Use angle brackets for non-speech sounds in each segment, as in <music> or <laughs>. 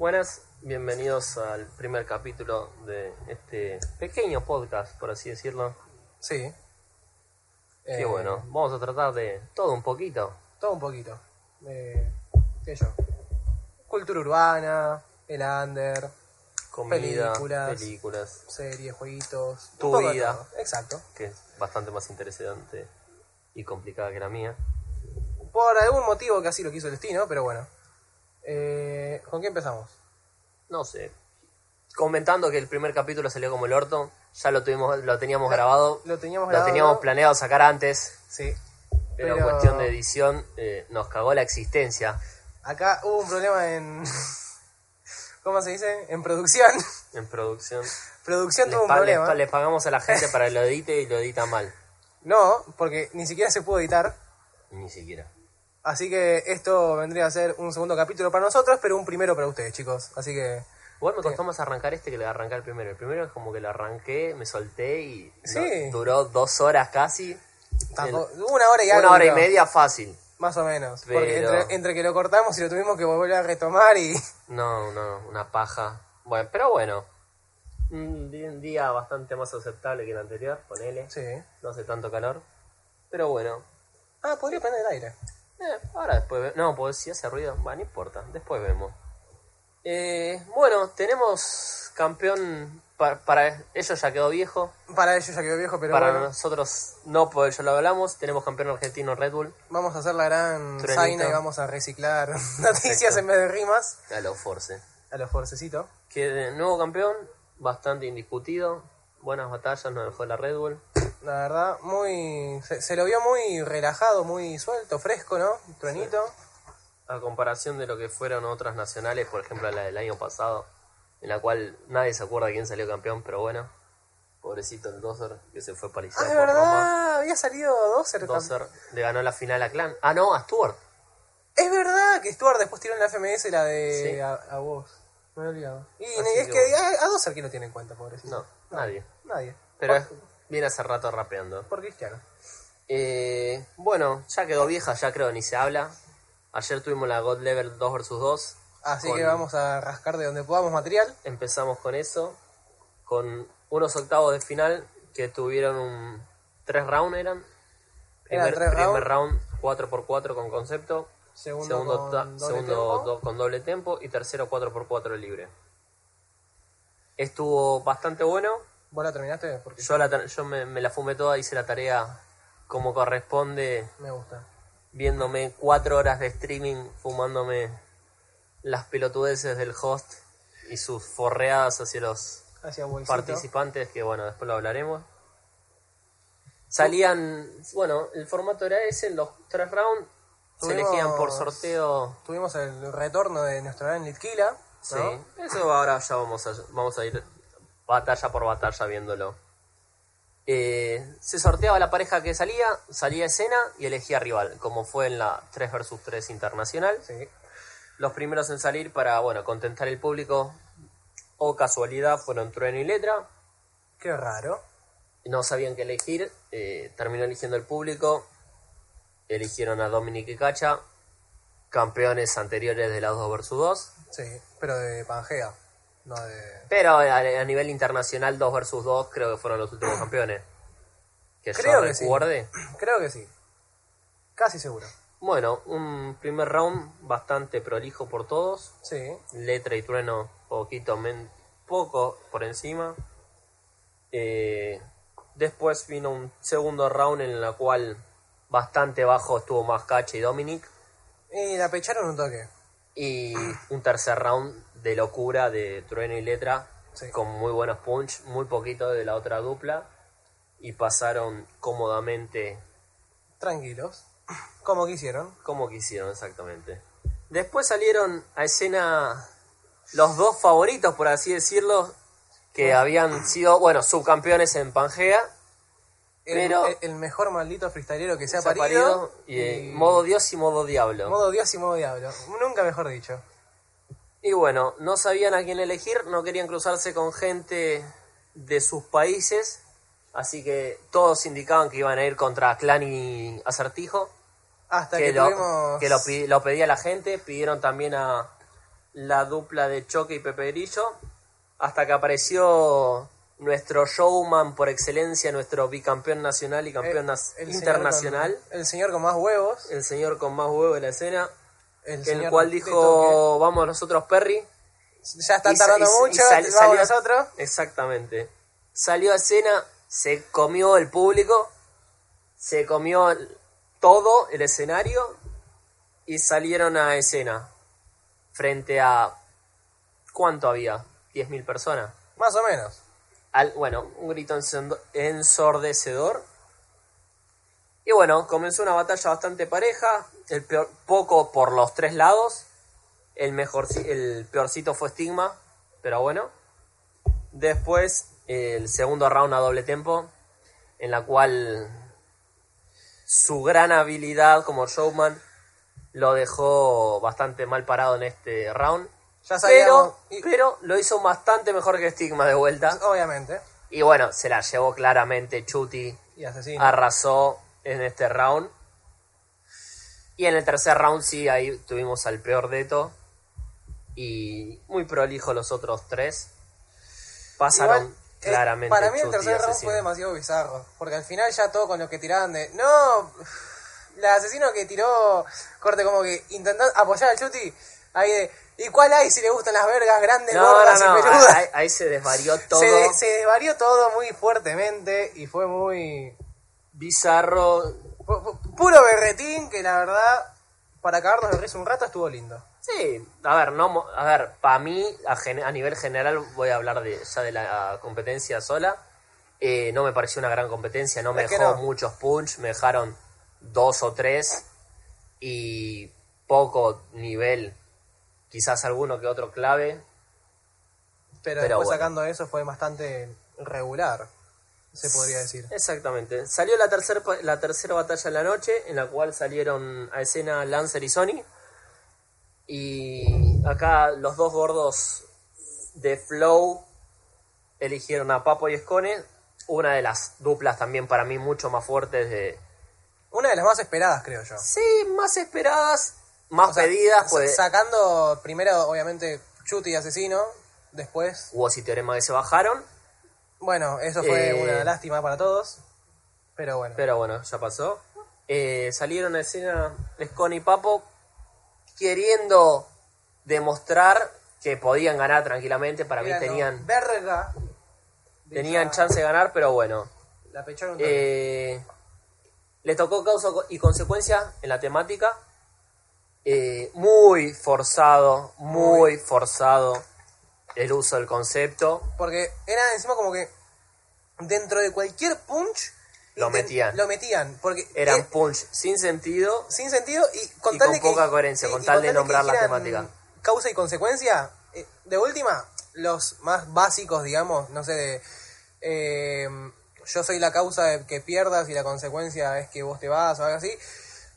Buenas, bienvenidos al primer capítulo de este pequeño podcast, por así decirlo. Sí. Qué Eh, bueno, vamos a tratar de todo un poquito. Todo un poquito. Eh, ¿Qué yo? Cultura urbana, el under, Comida, Películas. películas, series, jueguitos. Tu vida. Exacto. que es bastante más interesante y complicada que la mía. Por algún motivo que así lo quiso el destino, pero bueno. Eh, ¿Con qué empezamos? No sé. Comentando que el primer capítulo salió como el orto, ya lo tuvimos, lo teníamos grabado, Lo teníamos lo teníamos planeado sacar antes, Sí. pero, Pero- cuestión de edición eh, nos cagó la existencia Acá hubo un problema en. <laughs> ¿Cómo se dice? En producción. <laughs> en producción. producción Les, tuvo un les problema. les pagamos a la gente <laughs> para que lo edite y lo edita mal. No, porque ni siquiera se pudo editar. Ni siquiera. Así que esto vendría a ser un segundo capítulo para nosotros, pero un primero para ustedes, chicos. Así que. Igual me costó más arrancar este que le arrancar el primero. El primero es como que lo arranqué, me solté y no- Sí. duró dos horas casi. tampoco- una hora y algo. Una hora y media fácil. Más o menos. Pero- Porque entre, entre que lo cortamos y lo tuvimos que volver a retomar y. <laughs> No, no, una paja. Bueno, pero bueno. Un día bastante más aceptable que el anterior, ponele. Sí. No hace tanto calor. Pero bueno. Ah, podría prender el aire. Eh, ahora después No, pues si hace ruido, va, no importa. Después vemos. Eh, bueno, tenemos campeón. pa- para ellos ya quedó viejo. Para ellos ya quedó viejo, pero para bueno. nosotros no, porque ya lo hablamos. Tenemos campeón argentino Red Bull. Vamos a hacer la gran Trenito. zaina y vamos a reciclar <laughs> noticias en vez de rimas. A los Force. A los forcecitos. Que de nuevo campeón, bastante indiscutido. Buenas batallas nos dejó la Red Bull. La verdad, muy. Se, se lo vio muy relajado, muy suelto, fresco, ¿no? Truenito. A comparación de lo que fueron otras nacionales, por ejemplo la del año pasado, en la cual nadie se acuerda quién salió campeón, pero bueno, pobrecito el Dozer que se fue Ah, paralizado es por Roma. verdad, había salido Dozer. Dozer le ganó la final a Clan. Ah, no, a Stuart. Es verdad que Stuart después tiró en la FMS la de Sí. a, a vos. Me he olvidado. Y Así es que que, a, a Dozer quién lo tiene en cuenta, pobrecito. No, nadie. Nadie. Pero es- viene hace rato rapeando. por Cristiano. Eh, bueno, ya quedó vieja, ya creo ni se habla. Ayer tuvimos la God Level 2 vs 2. Así Con- que vamos a rascar de donde podamos material. Empezamos con eso, con unos octavos de final que tuvieron un... Tres rounds eran. Primer, tres primer round 4x4 con concepto. Segundo, Segundo, con ta- doble segundo do- con doble tempo y tercero 4x4 libre. Estuvo bastante bueno. ¿Vos la terminaste? Porque Yo, la, yo me, me la fumé toda, hice la tarea como corresponde, me gusta. viéndome cuatro horas de streaming, fumándome las pelotudeces del host y sus forreadas hacia los Hacia participantes, que bueno, después lo hablaremos. Salían, bueno, el formato era ese, en los tres rounds se elegían por sorteo. Tuvimos el retorno de nuestro gran Litkila. ¿no? Sí, eso ahora ya vamos a, vamos a ir batalla por batalla viéndolo. Eh, se sorteaba la pareja que salía, salía escena y elegía rival, como fue en la 3 vs 3 internacional. Sí. Los primeros en salir para, bueno, contentar el público o casualidad fueron Trueno y Letra. Qué raro. no sabían qué elegir, eh, terminó eligiendo el público, eligieron a Dominic y Cacha, campeones anteriores de las 2 vs 2, Sí, pero de Pangea. No de. pero a, a nivel internacional 2 vs 2 creo que fueron los últimos campeones. Que Creo yo que sí. <clears throat> Creo que sí. Casi seguro. Bueno, un primer round bastante prolijo por todos, Sí. Letra y Trueno poquito men- poco por encima. Eh, después vino un segundo round en la cual bastante bajo estuvo más Cacha y Dominic. Y la pecharon un toque. Y un tercer round de locura de Trueno y Letra, Sí. con muy buenos punch, muy poquito de la otra dupla. Y pasaron cómodamente Tranquilos. <clears throat> Como quisieron. como quisieron exactamente. Después salieron a escena los dos favoritos, por así decirlo, que habían sido, bueno, subcampeones en Pangea. El, Pero- el- mejor maldito freestylero que se ha parido. parido, y, eh, modo Dios y modo Diablo. modo Dios y modo diablo. Nunca mejor dicho. Y bueno, no sabían a quién elegir, no querían cruzarse con gente de sus países, así que todos indicaban que iban a ir contra Clan y Acertijo, Hasta que, que, lo, tuvimos. que lo, pedía la gente, pidieron también a la dupla de Choque y Pepe Grillo, hasta que apareció nuestro showman por excelencia, nuestro bicampeón nacional y campeón el señor internacional, con- el señor con más huevos. el señor con más huevo de la escena, El, el cual dijo, vamos nosotros Perry. Ya están Y tardando y sa- y mucho, sal- vamos salió- nosotros. Exactamente. Salió a escena, se comió el público, se comió todo el escenario y salieron a escena frente a... ¿Cuánto había? 10.000 personas. Más o menos. Al, bueno, un grito ensordecedor. Y bueno, comenzó una batalla bastante pareja, el peor, poco por los tres lados. El, mejor, el peorcito fue Stigma, pero bueno. Después, el segundo round a doble tempo, en la cual su gran habilidad como showman lo dejó bastante mal parado en este round. Ya. Pero, y- pero lo hizo bastante mejor que Stigma de vuelta. obviamente. Y bueno, se la llevó claramente Chuti. Y asesino. Arrasó en este round. Y en el tercer round sí, ahí tuvimos al peor deto. Y muy prolijo los otros tres. Pasaron Igual, eh, claramente. para mí el tercer round Asesino. fue demasiado bizarro. Porque al final ya todo con lo que tiraban de. No, la asesino que tiró, corte como que intentó apoyar al Chuti. Ahí de. ¿Y cuál hay si le gustan las vergas grandes, No, no, gordas no, y peludas? ahí, ahí se desvarió <laughs> todo. Se, de- se desvarió todo muy fuertemente y fue muy. Bizarro. Pu- pu- Puro berretín que la verdad, para cagarnos de risa un rato estuvo lindo. Sí, a ver, no, a ver, para mí, a, gen- a nivel general, voy a hablar de, ya de la competencia sola. Eh, no me pareció una gran competencia, no me dejó no. muchos punch, me dejaron dos o tres y poco nivel, quizás alguno que otro clave. Pero, Pero después bueno. sacando eso fue bastante regular, se podría decir. Exactamente. Salió la, tercer, la tercera batalla en la noche, en la cual salieron a escena Lancer y Sony. Y acá los dos gordos de Flow eligieron a Papo y Escone. Una de las duplas también para mí mucho más fuertes de... Una de las más esperadas, creo yo. Sí, más esperadas, más O sea, pedidas. Pues, Sacando primero, obviamente, Chuti y Asesino. Después, hubo y Teorema que se bajaron. Bueno, eso fue Eh, una lástima para todos. Pero bueno. Pero bueno, ya pasó. Eh, salieron a escena Scone y Papo queriendo demostrar que podían ganar tranquilamente. Para mí tenían, Verga. tenían chance de ganar, pero bueno. La pecharon toque. Eh, le tocó causa y consecuencia en la temática. Eh, muy forzado, muy forzado el uso del concepto. Porque era encima como que dentro de cualquier punch Lo metían. Lo metían. Porque Eran eh, punch sin sentido. sin sentido y con Y tal con de que- poca coherencia, con y tal de nombrar la temática. Causa y consecuencia. eh, de última, los más básicos, digamos, no sé, de. eh, yo soy la causa de que pierdas y la consecuencia es que vos te vas o algo así.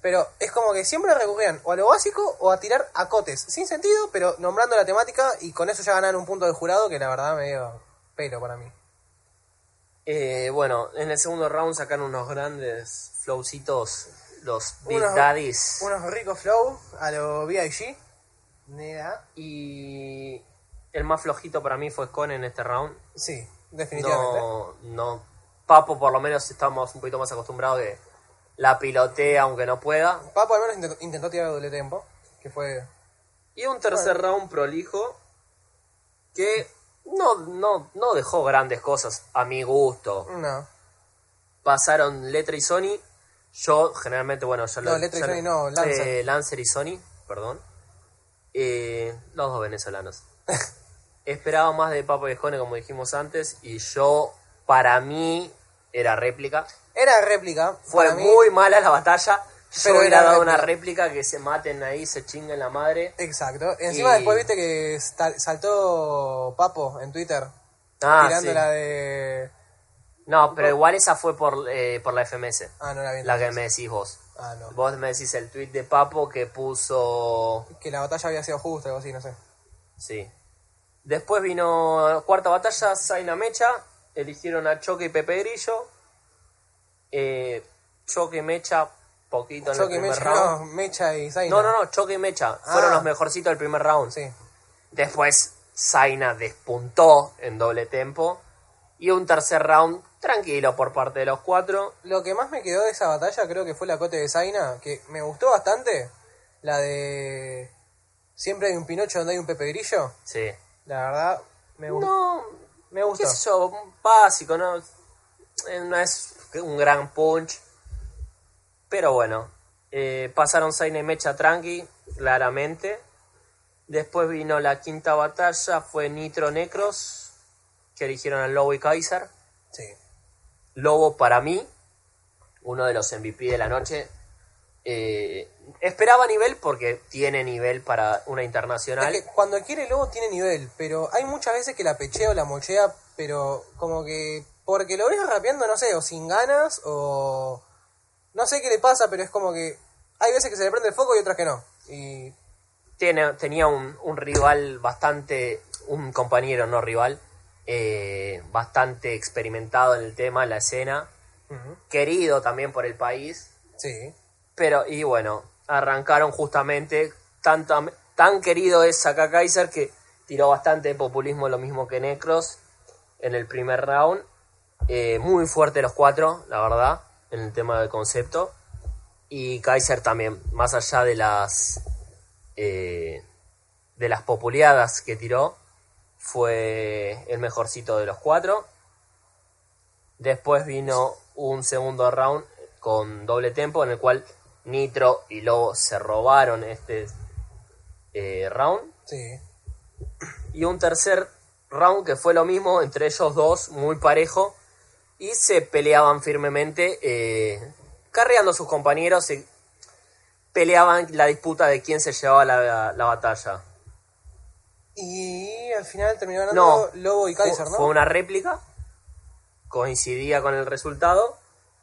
Pero es como que siempre recurrían o a lo básico o a tirar acotes. Sin sentido, pero nombrando la temática y con eso ya ganaron un punto del jurado que la verdad me dio pelo para mí. Eh, bueno, en el segundo round sacaron unos grandes flowcitos, los Big Unos- Daddies. Unos ricos flow a lo VIG. Neda. Y el más flojito para mí fue Scone en este round. Sí, definitivamente. No, no. Papo, por lo menos, estamos un poquito más acostumbrados que la pilotea aunque no pueda. Papo al menos intentó, intentó tirar doble tempo, que fue... Y un tercer round prolijo que no, no, no dejó grandes cosas a mi gusto. No, Pasaron Letra y Sony. Yo generalmente, bueno, ya No, lo- Letra y ya Sony lo- no, Lancer. eh, Lancer y Sony, perdón. Eh, los dos venezolanos. <laughs> Esperaba más de Papo y Escone, como dijimos antes, y yo, para mí, era réplica. era réplica. Fue para mí, muy mala la batalla. Yo Pero hubiera era dado una réplica. que se maten ahí, se chinguen la madre. Exacto. Encima Y- después viste que saltó Papo en Twitter. Ah, tirando sí. la de... No, pero igual esa fue por, eh, por la FMS. Ah, no la vi. La que me decís vos. Ah, no. Vos me decís el tweet de Papo que puso. Que la batalla había sido justa, algo así, no sé. Sí. Después vino cuarta batalla, Zaina Mecha. Eligieron a Choque y Pepe Grillo. Eh, Choque y Mecha, poquito en Choque, el primer Mecha, round. no, Mecha y Zaina. No, no, no, Choque y Mecha. Fueron Ah. los mejorcitos del primer round. Sí. Después Zaina despuntó en doble tempo. Y un tercer round tranquilo por parte de los cuatro. Lo que más me quedó de esa batalla creo que fue la cote de Zaina, que me gustó bastante. La de... Siempre hay un Pinocho donde hay un Pepe Grillo. Sí. La verdad, me gustó. No, me gustó. qué sé yo, básico, ¿no? Eh, No es un gran punch. Pero bueno, eh, pasaron Zaina y Mecha tranqui, claramente. Después vino la quinta batalla, fue Nitro Necros, que eligieron a Lobo y Kaiser. Sí. Lobo para mí, uno de los MVP de la noche. Eh, esperaba nivel porque tiene nivel para una internacional. Es que cuando quiere Lobo tiene nivel, pero hay muchas veces que la pechea o la mochea, pero como que porque lo ves rapeando, no sé, o sin ganas, o no sé qué le pasa, pero es como que hay veces que se le prende el foco y otras que no. Y Tiene, tenía un, un rival bastante, un compañero no rival, eh, bastante experimentado en el tema, en la escena, querido también por el país, sí, pero y bueno, arrancaron justamente, tanto, tan querido es Saka Kaiser que tiró bastante populismo, lo mismo que Necros en el primer round, Eh, muy fuerte los cuatro, la verdad, en el tema del concepto, y Kaiser también, más allá de las eh, de las populeadas que tiró, fue el mejorcito de los cuatro. Después vino un segundo round con doble tempo en el cual Nitro y Lobo se robaron este eh, round. sí. Y un tercer round que fue lo mismo entre ellos dos, muy parejo. Y se peleaban firmemente, eh, carreando a sus compañeros. Se peleaban la disputa de quién se llevaba la, la batalla. Y al final terminó ganando No, Lobo y Kaiser, ¿no? Fue una réplica, coincidía con el resultado.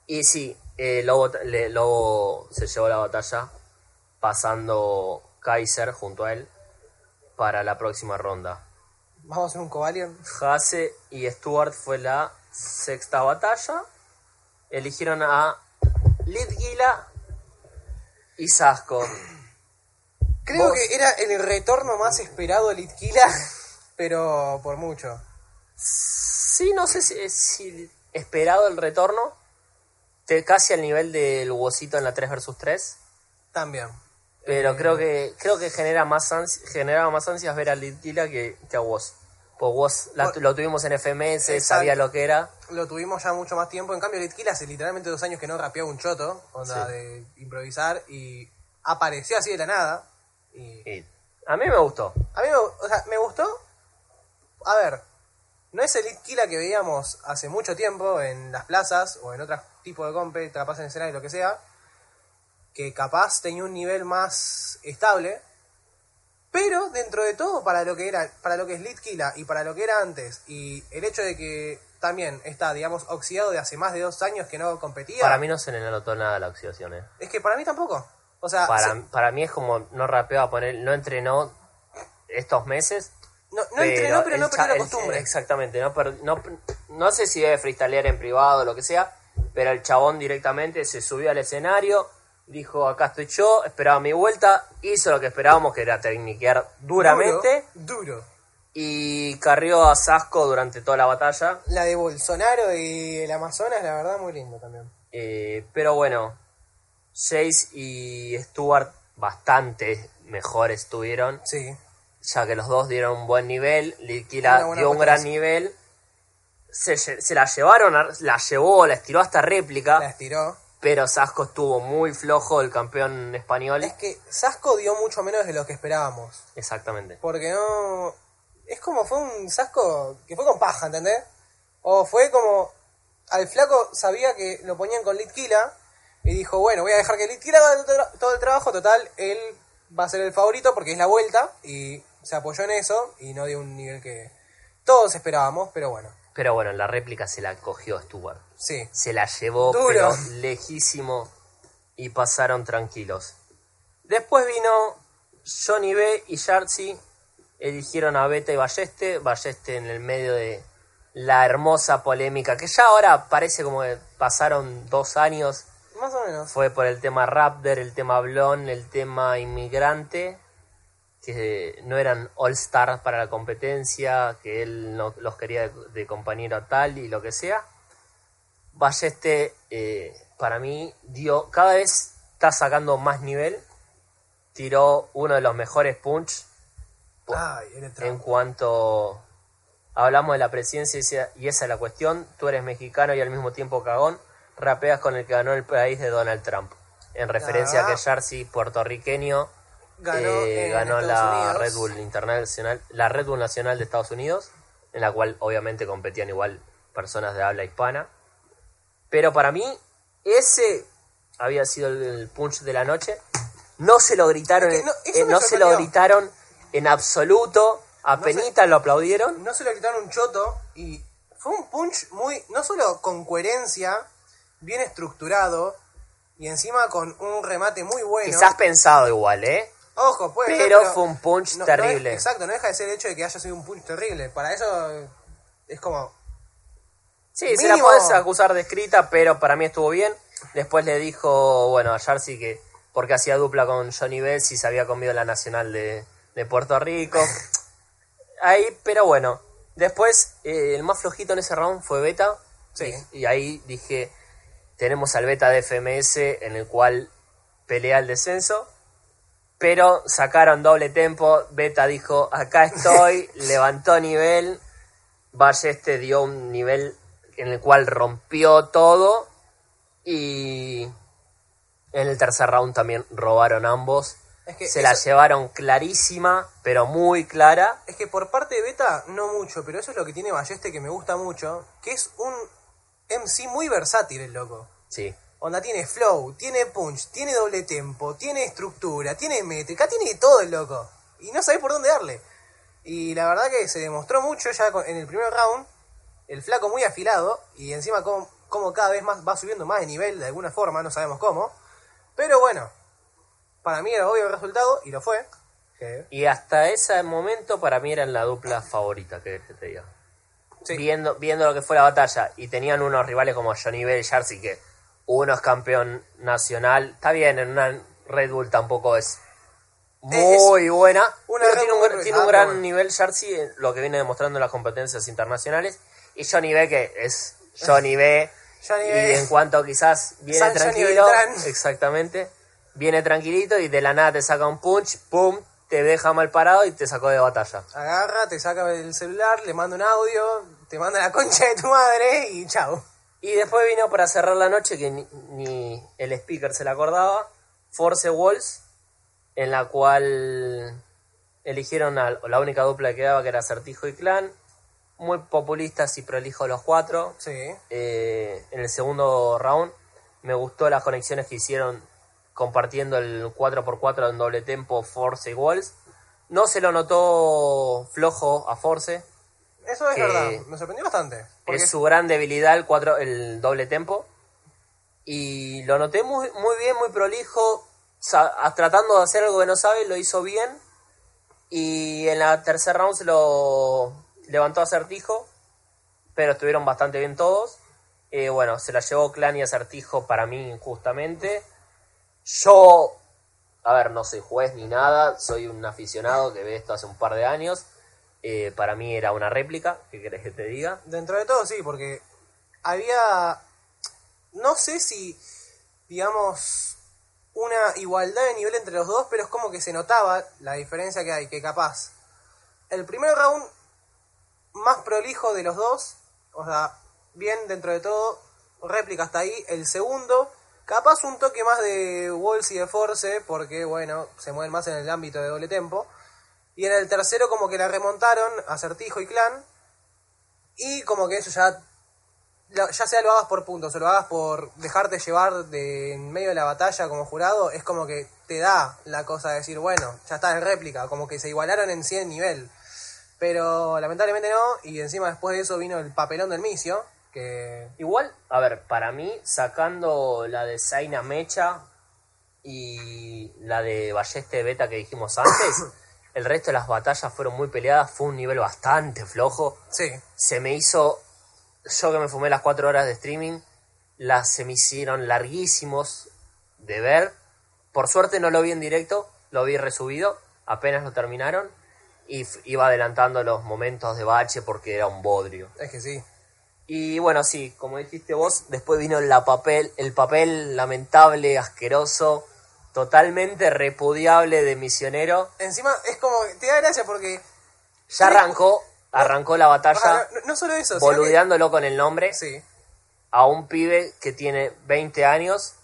Y sí, eh, Lobo, le- Lobo se llevó la batalla, pasando Kaiser junto a él para la próxima ronda. Vamos a hacer un Covalion. Hase y Stuart fue la sexta batalla. Eligieron a Litgila y Sasco. <clears throat> Creo Vos- que era el retorno más esperado de Litquila, <laughs> pero por mucho. Sí, no sé si, si esperado el retorno. Te- casi al nivel del Wosito en la 3 vs 3. También. Pero creo que creo que genera más ansi- generaba más ansias ver a Litgila que, que a Woz. Pues la- Por- lo tuvimos en FMS, Exacto. sabía lo que era. Lo tuvimos ya mucho más tiempo. En cambio, Litquila hace literalmente dos años que no rapeaba un choto, onda Sí. de improvisar, y apareció así de la nada. Y Y a mí me gustó. a mí me, o sea, me gustó. A ver, no es el Litquila que veíamos hace mucho tiempo en las plazas o en otros tipos de compes, capaz en escenario, lo que sea, que capaz tenía un nivel más estable. Pero dentro de todo, para lo que era, para lo que es Litquila y para lo que era antes, y el hecho de que también está, digamos, oxidado de hace más de dos años que no competía, Para mí no se le notó nada la oxidación, eh. es que para mí tampoco. O sea, Para, se- para mí es como no rapeaba poner, no entrenó estos meses. no, no entrenó, pero no perdió la el- costumbre. exactamente, no, per- no, no sé si debe freestylear en privado o lo que sea, pero el chabón directamente se subió al escenario, dijo acá estoy yo, esperaba mi vuelta, hizo lo que esperábamos que era tecniquear duramente Duro, duro. y carrió a Sasco durante toda la batalla. La de Bolsonaro y el Amazonas, la verdad, muy lindo también. Eh, pero bueno, Jace y Stuart bastante mejores estuvieron. Sí. ya que los dos dieron un buen nivel, buena dio un gran nivel, se, se la llevaron, la llevó, la estiró hasta réplica, La estiró. Pero Sasco estuvo muy flojo, el campeón español. Es que Sasco dio mucho menos de lo que esperábamos. Exactamente. Porque no. Es como fue un Sasco que fue con paja, ¿entendés? O fue como. Al flaco sabía que lo ponían con Litquila, Y dijo, bueno, voy a dejar que Elite quiera todo el tra- todo el trabajo. Total, él va a ser el favorito porque es la vuelta. Y se apoyó en eso y no dio un nivel que todos esperábamos, pero bueno. Pero bueno, en la réplica se la cogió Stuart. Sí. Se la llevó, Duro. pero lejísimo. Y pasaron tranquilos. Después vino Johnny B y Yartzi. Eligieron a Beta y Balleste. Balleste en el medio de la hermosa polémica. Que ya ahora parece como que pasaron dos años. Más o menos. Fue por el tema Raptor, el tema Blon, el tema inmigrante, que no eran all stars para la competencia, que él no los quería de, de compañero a tal y lo que sea. Balleste, eh, para mí, dio cada vez está sacando más nivel. Tiró uno de los mejores punch Ay, en cuanto hablamos de la presidencia y esa- es la cuestión, tú eres mexicano y al mismo tiempo cagón, rapeas con el que ganó el país de Donald Trump. En referencia a que Ah. Jersey, puertorriqueño, Ganó, eh, ganó la Unidos. Red Bull Internacional, la Red Bull Nacional de Estados Unidos, en la cual obviamente competían igual personas de habla hispana. Pero para mí, ese había sido el, punch de la noche. No se lo gritaron, Es que no, eh, no se lo gritaron en absoluto. A No lo aplaudieron. No se le gritaron un choto y fue un punch muy, no solo con coherencia, bien estructurado y encima con un remate muy bueno. Quizás pensado igual, ¿eh? Ojo, puede ser, pero fue un punch no- no terrible. es- exacto, no deja de ser el hecho de que haya sido un punch terrible. Para eso es como... Sí, se la podés acusar de escrita, pero para mí estuvo bien. Después le dijo, bueno, a Jersey que porque hacía dupla con Johnny Bell si se había comido la nacional de, de Puerto Rico. <laughs> Ahí, pero bueno. Después, eh, el más flojito en ese round fue Beta. Sí. Y, y ahí dije, tenemos al Beta de FMS en el cual pelea el descenso. Pero sacaron doble tempo. Beta dijo, acá estoy, <laughs> levantó nivel. Balleste dio un nivel en el cual rompió todo. Y en el tercer round también robaron ambos. Es que Se la llevaron clarísima, pero muy clara. Es que por parte de Beta, no mucho, pero eso es lo que tiene Balleste que me gusta mucho, que es un MC muy versátil el loco. Sí. Onda tiene flow, tiene punch, tiene doble tempo, tiene estructura, tiene métrica, tiene todo el loco. Y no sabe por dónde darle. Y la verdad que se demostró mucho ya en el primer round, el flaco muy afilado, y encima como, como cada vez más va subiendo más de nivel de alguna forma, no sabemos cómo. Pero bueno, para mí era obvio el resultado, y lo fue. Y hasta ese momento para mí eran la dupla favorita que te diga. sí. Viendo, viendo lo que fue la batalla y tenían unos rivales como Johnny Bell y Jersey que uno es campeón nacional. Está bien, en una Red Bull tampoco es muy buena. una pero tiene un, tiene un ah, gran nivel Jersey en lo que viene demostrando en las competencias internacionales. Y Johnny B que es Johnny B. Johnny y B. en cuanto quizás viene San tranquilo. <laughs> Exactamente. Viene tranquilito y de la nada te saca un punch, pum, te deja mal parado y te sacó de batalla. Agarra, te saca el celular, le manda un audio, te manda la concha de tu madre y chao. Y después vino para cerrar la noche, que ni, ni el speaker se le acordaba, Force Walls, en la cual eligieron a la única dupla que quedaba, que era Certijo y Clan. Muy populistas y prolijos los cuatro. Sí. Eh, en el segundo round me gustó las conexiones que hicieron compartiendo el 4x4 en doble tempo Force y Walls. No se lo notó flojo a Force, Eso es Que- verdad, me sorprendió bastante. Porque es su gran debilidad el, cuatro, el doble tempo. Y lo noté muy, muy bien, muy prolijo. tratando de hacer algo que no sabe, lo hizo bien. Y en la tercer round se lo levantó Acertijo. Pero estuvieron bastante bien todos. Eh, bueno, se la llevó Clan y Acertijo para mí injustamente. Yo, a ver, no soy juez ni nada. Soy un aficionado que ve esto hace un par de años. Eh, para mí era una réplica. ¿Qué querés que te diga? Dentro de todo sí, porque había, no sé si, digamos, una igualdad de nivel entre los dos, pero es como que se notaba la diferencia que hay, que capaz. El primer round más prolijo de los dos, o sea, bien dentro de todo, réplica hasta ahí. El segundo, capaz un toque más de Walls y de Force, porque bueno, se mueven más en el ámbito de doble tempo. Y en el tercero como que la remontaron, Acertijo y Clan. Y como que eso ya ya sea lo hagas por puntos o lo hagas por dejarte llevar de en medio de la batalla como jurado, es como que te da la cosa de decir, bueno, ya está en réplica, como que se igualaron en 100 nivel. Pero lamentablemente no, y encima después de eso vino el papelón del misio, que Igual, a ver, para mí, sacando la de Zaina Mecha y la de Balleste Beta que dijimos antes, <coughs> el resto de las batallas fueron muy peleadas, fue un nivel bastante flojo. sí, Se me hizo, yo que me fumé las cuatro horas de streaming, las se me hicieron larguísimos de ver. Por suerte no lo vi en directo, lo vi resubido, apenas lo terminaron. Y iba adelantando los momentos de bache porque era un bodrio. es que sí. Y bueno, sí, como dijiste vos, después vino la papel, el papel lamentable, asqueroso, totalmente repudiable de misionero. Encima es como, te da gracia porque... Ya arrancó, arrancó la Ah, batalla no, no solo eso, que- boludeándolo con el nombre Sí, a un pibe que tiene 20 años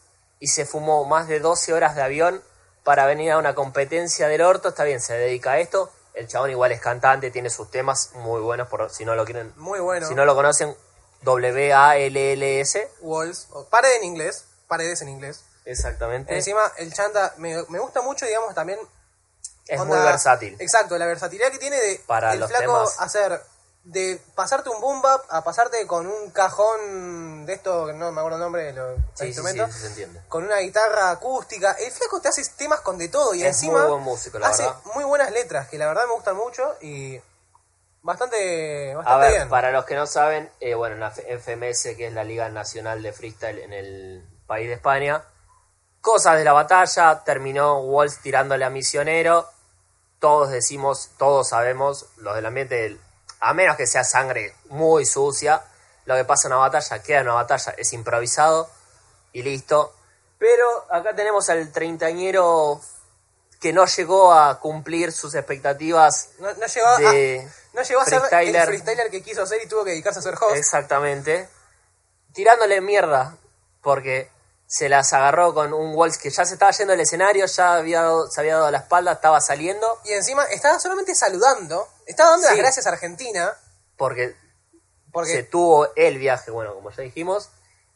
y se fumó más de 12 horas de avión para venir a una competencia del orto. Está bien, se dedica a esto. El chabón igual es cantante, tiene sus temas muy buenos, por si no lo quieren, muy bueno. si no lo conocen, W-A-L-L-S. Walls, o pared en inglés, paredes en inglés. Exactamente. Encima, el chanta me, me gusta mucho, digamos, también. es onda- muy versátil. Exacto, la versatilidad que tiene de Para el los flaco temas. hacer de pasarte un boom bap a pasarte con un cajón de esto, que no me acuerdo el nombre de los Sí, sí, sí, instrumentos, se entiende. con una guitarra acústica. El flaco te hace temas con de todo y Es encima muy buen músico, la hace verdad. muy buenas letras que la verdad me gustan mucho y bastante, A bastante ver, bien. para los que no saben, eh, bueno, en la FMS, que es la Liga Nacional de Freestyle en el país de España, cosas de la batalla, terminó Walls tirándole a Misionero, todos decimos, todos sabemos, los del ambiente, el- a menos que sea sangre muy sucia, lo que pasa en una batalla, queda en una batalla, es improvisado y listo. Pero acá tenemos al treintañero que no llegó a cumplir sus expectativas no, no llegó, a, de no llegó a ser el freestyler. que quiso ser y tuvo que dedicarse a ser host. Exactamente. Tirándole mierda, porque se las agarró con un Walls que ya se estaba yendo del escenario, ya había dado- se había dado la espalda, estaba saliendo, Y encima estaba solamente saludando, estaba dando las Sí. gracias a Argentina, porque porque se tuvo el viaje, bueno, como ya dijimos,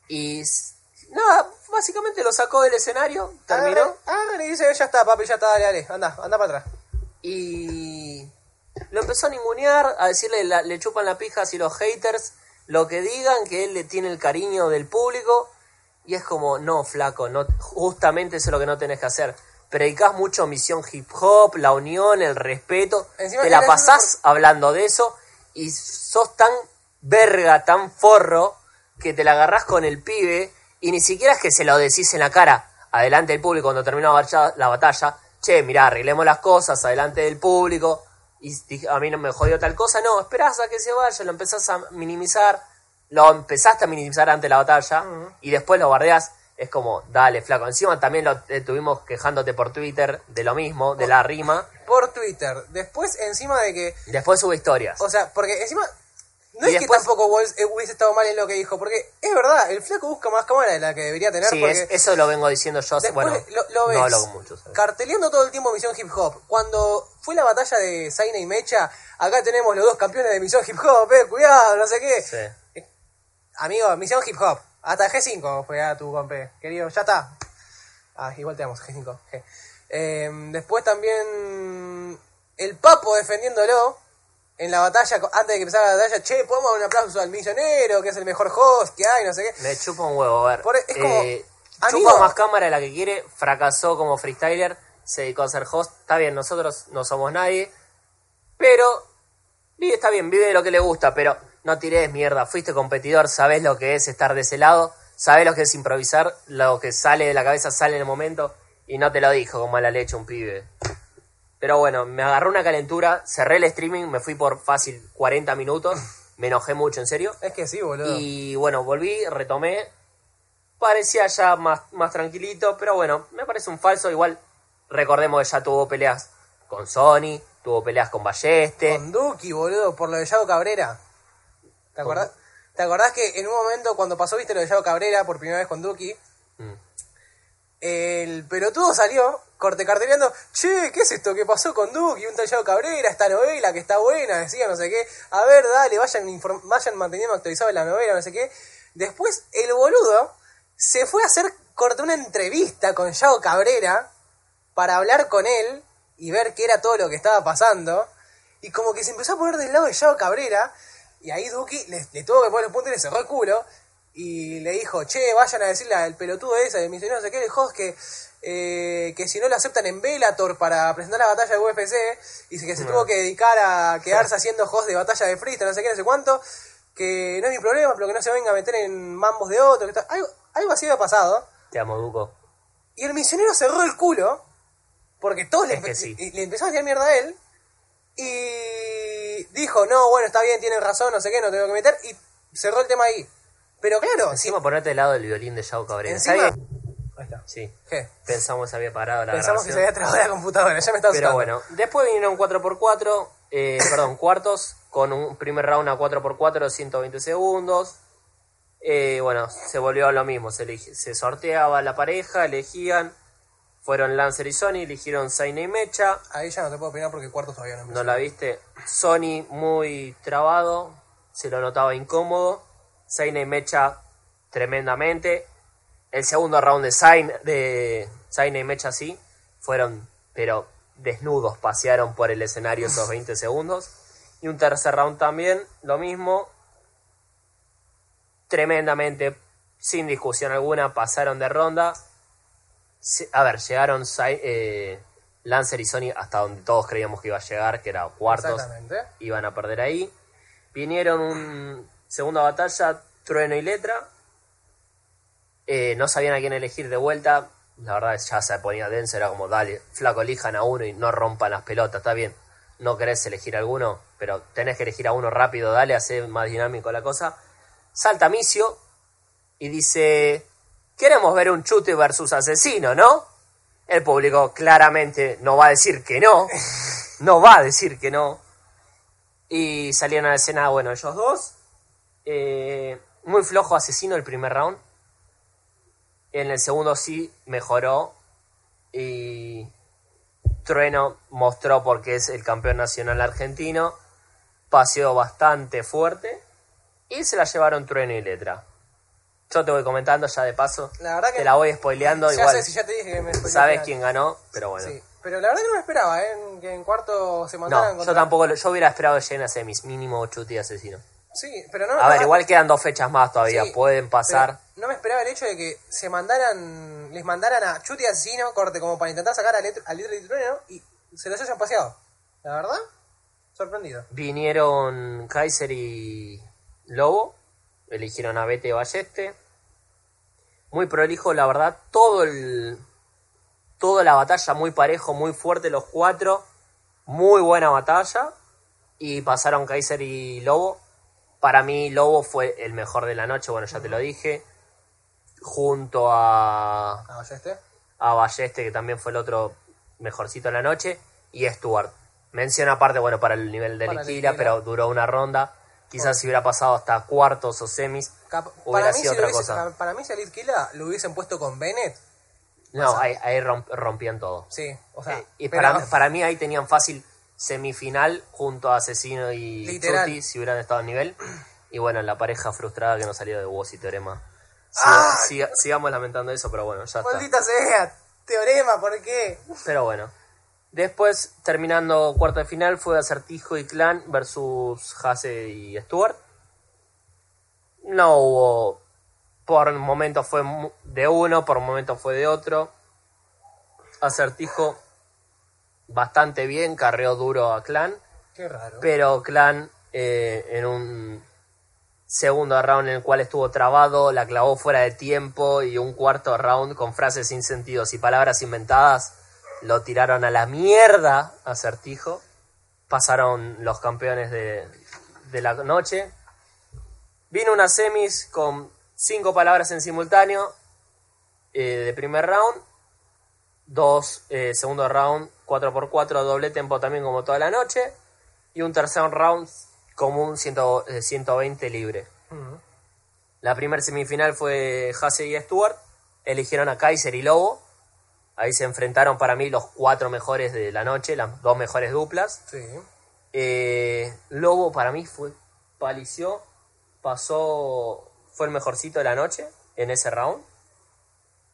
y s- nada, básicamente lo sacó del escenario, terminó, agarra y dice, ya está, papi, ya está, dale, dale, anda, anda para atrás. y lo empezó a ningunear, a decirle, la- le chupan la pija si los haters lo que digan, que él le tiene el cariño del público, y es como, no, flaco, no, justamente eso es lo que no tenés que hacer. Predicás mucho misión hip hop, la unión, el respeto, Encima, te la pasás hablando de eso, y sos tan verga, tan forro, que te la agarrás con el pibe, y ni siquiera es que se lo decís en la cara, adelante del público cuando termina la batalla, la batalla, che, mirá, arreglemos las cosas, adelante del público, y dije, a mí no me jodió tal cosa, no, esperás a que se vaya, lo empezás a minimizar, lo empezaste a minimizar antes de la batalla, y después lo bardeás, es como, dale, flaco, encima también lo estuvimos quejándote por Twitter de lo mismo, de la rima, Por Twitter. Después, encima de que, después sube historias. o sea, porque encima, no Y es después- que tampoco Walls eh, hubiese estado mal en lo que dijo, porque es verdad, el flaco busca más cámara de la que debería tener, Sí, porque es- eso lo vengo diciendo yo, después bueno, lo, lo ves no hablo con muchos. carteleando todo el tiempo Misión Hip Hop. Cuando fue la batalla de Zaina y Mecha, acá tenemos los dos campeones de Misión Hip Hop, eh, cuidado, no sé qué. Sí. Amigo, Misión Hip Hop. Hasta G5 fue a tu compe. Querido, ya está. Ah, igual te damos G5. G. Eh, después también el Papo defendiéndolo en la batalla, antes de que empezara la batalla. Che, podemos dar un aplauso al millonero, que es el mejor host que hay, no sé qué. Me chupa un huevo, a ver. Por- es como, eh, chupa más cámara de la que quiere, fracasó como freestyler, se dedicó a ser host. Está bien, nosotros no somos nadie, pero vive, está bien, vive de lo que le gusta, pero no tires mierda. Fuiste competidor, sabés lo que es estar de ese lado, sabés lo que es improvisar, lo que sale de la cabeza sale en el momento, y no te lo dijo con mala leche un pibe. Pero bueno, me agarró una calentura, cerré el streaming, me fui por fácil 40 minutos, <laughs> me enojé mucho, en serio. Es que sí, boludo. Y bueno, volví, retomé. Parecía ya más, más tranquilito, pero bueno, me parece un falso. Igual recordemos que ya tuvo peleas con Sony, tuvo peleas con Balleste. Con Duki, boludo, por lo de Yago Cabrera. ¿Te acordás? ¿Te acordás que en un momento cuando pasó, viste lo de Yago Cabrera por primera vez con Duki? Mm. El pelotudo salió corte carteleando, che, ¿qué es esto? ¿Qué pasó con Duki? Un tal Yago Cabrera, esta novela que está buena, decía no sé qué. A ver, dale, vayan, vayan manteniendo actualizado la novela, no sé qué. Después, el boludo se fue a hacer, cortó una entrevista con Yao Cabrera para hablar con él y ver qué era todo lo que estaba pasando. Y como que se empezó a poner del lado de Yao Cabrera. Y ahí Duki le, le tuvo que poner los puntos y le cerró el culo. Y le dijo, che, vayan a decirle al pelotudo ese. Me dice, no sé qué, dijo, es que, eh, que si no lo aceptan en Bellator para presentar la batalla de UFC. Y que se tuvo que dedicar a quedarse haciendo host de batalla de freestyle, no sé qué, no sé cuánto. Que no es mi problema, pero que no se venga a meter en mambos de otro. que. Algo, algo así había pasado. Te amo, Duco. Y el misionero cerró el culo. Porque todos le, sí. le, empezó a tirar mierda a él. Y dijo, no, bueno, está bien, tienen razón, no sé qué, no tengo que meter. Y cerró el tema ahí. Pero claro, Encima ponerte del lado del violín de Yao Cabrera. Encima-. Ahí está. Sí. ¿Qué? Pensamos que se había parado la Pensamos que grabación. se había trabado la computadora, ya me está Pero bueno, después vinieron 4x4, eh, <coughs> perdón, cuartos, con un primer round a 4x4 de 120 segundos. Eh, bueno, se volvió a lo mismo, se sorteaba la pareja, elegían, fueron Lancer y Sony, eligieron Zaina y Mecha, Ahí ya no te puedo opinar porque cuartos todavía no empezó. no la viste, Sony muy trabado, se lo notaba incómodo, Zaina y Mecha tremendamente, el segundo round de Zayn, de Zaina y Mecha sí, fueron, pero desnudos, pasearon por el escenario esos <laughs> 20 segundos. Y un tercer round también, lo mismo. Tremendamente, sin discusión alguna, pasaron de ronda. A ver, llegaron eh, Lancer y Sony hasta donde todos creíamos que iba a llegar, que era cuartos. Exactamente. Iban a perder ahí. Vinieron un segunda batalla, Trueno y Letra. Eh, no sabían a quién elegir de vuelta. La verdad ya se ponía denso, era como, dale, flaco, elijan a uno y no rompan las pelotas, está bien. No querés elegir a alguno, pero tenés que elegir a uno rápido, dale, hacer más dinámico la cosa. Salta Micio y dice, queremos ver un chute versus asesino, ¿no? El público claramente no va a decir que no, <laughs> no va a decir que no. Y salieron a la escena, bueno, ellos dos. Eh, muy flojo asesino el primer round. En el segundo sí mejoró. Y Trueno mostró porque es el campeón nacional argentino. Paseó bastante fuerte. Y se la llevaron Trueno y Letra. Yo te voy comentando ya de paso. La verdad que- te la voy spoileando. ya igual sé si ya te dije que me sabes quién ganó, pero bueno. Sí, pero la verdad que no me esperaba, ¿eh? Que en cuarto se mataran No, yo contra- tampoco, lo- yo hubiera esperado que lleguen a semis, mínimo chute y asesino. Sí, pero no... A ver, igual quedan dos fechas más todavía, sí, pueden pasar. No me esperaba el hecho de que se mandaran, les mandaran a Chuti Asesino, corte, como para intentar sacar al litro, al litro y trueno y se los hayan paseado. La verdad, sorprendido. Vinieron Kaiser y Lobo, eligieron a Bete Balleste. Muy prolijo, la verdad, todo el. Toda la batalla muy parejo, muy fuerte los cuatro. Muy buena batalla. Y pasaron Kaiser y Lobo. Para mí, Lobo fue el mejor de la noche, bueno, ya te lo dije. Junto a. Ah, ya este. a Balleste, que también fue el otro mejorcito de la noche, y Stuart. Mención aparte, bueno, para el nivel de Liquila. pero duró una ronda. Quizás si hubiera pasado hasta cuartos o semis, Cap- hubiera para, mí, si lo otra hubiese- cosa. para mí, si a Litkila lo hubiesen puesto con Bennett, No, ahí, ahí romp- rompían todo. sí, o sea... Eh, y para, para mí ahí tenían fácil semifinal junto a Asesino y Literal. Chuti si hubieran estado a nivel. Y bueno, la pareja frustrada que no salió de Woz y Teorema. Siga- ¡Ah! siga- sigamos lamentando eso, pero bueno, ya está. Maldita sea, teorema, ¿por qué? Pero bueno. Después, terminando cuarto de final, fue Acertijo y Clan versus Hase y Stuart. No hubo. Por momentos fue de uno, por momentos fue de otro. Acertijo bastante bien, carreó duro a Clan. Qué raro. Pero Clan eh, en un segundo round en el cual estuvo trabado, la clavó fuera de tiempo y un cuarto round con frases sin sentidos y palabras inventadas, lo tiraron a la mierda a Certijo. Pasaron los campeones de, de la noche. Vino una semis con cinco palabras en simultáneo eh, de primer round. Dos, eh, segundo round, 4x4, doble tempo también como toda la noche. Y un tercer round común 100, eh, 120 libre. La primera semifinal fue Hase y Stuart. Eligieron a Kaiser y Lobo. Ahí se enfrentaron para mí los cuatro mejores de la noche, las dos mejores duplas. Sí. Eh, Lobo para mí fue palició, pasó, fue el mejorcito de la noche en ese round.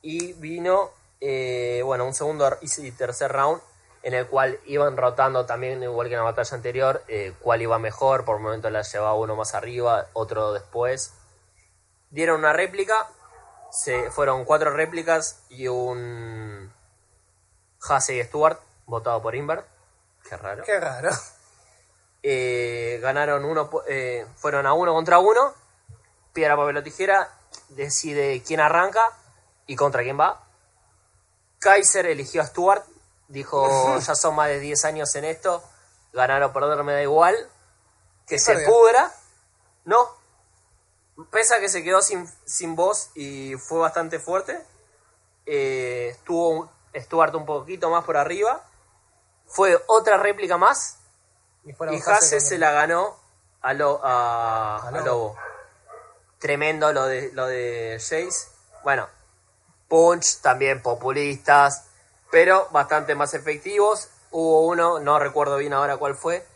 Y vino, eh, bueno, un segundo y tercer round en el cual iban rotando también, igual que en la batalla anterior, eh, cuál iba mejor. Por momento la llevaba uno más arriba, otro después. Dieron una réplica, se, fueron cuatro réplicas y un Hasey Stewart votado por Invert. Qué raro. Qué raro. Eh, ganaron uno, eh, fueron a uno contra uno. Piedra, papel o tijera. Decide quién arranca y contra quién va. Kaiser eligió a Stuart Dijo, <laughs> ya son más de 10 años en esto, ganar o perder me da igual, que se pudra. No, pese a que se quedó sin, sin voz y fue bastante fuerte, eh, estuvo Stuart un poquito más por arriba, fue otra réplica más y, y Hase se la ganó a, lo, a, Lobo. Tremendo lo de, lo de Jace. Bueno, Punch también populistas, pero bastante más efectivos. Hubo uno, no recuerdo bien ahora cuál fue,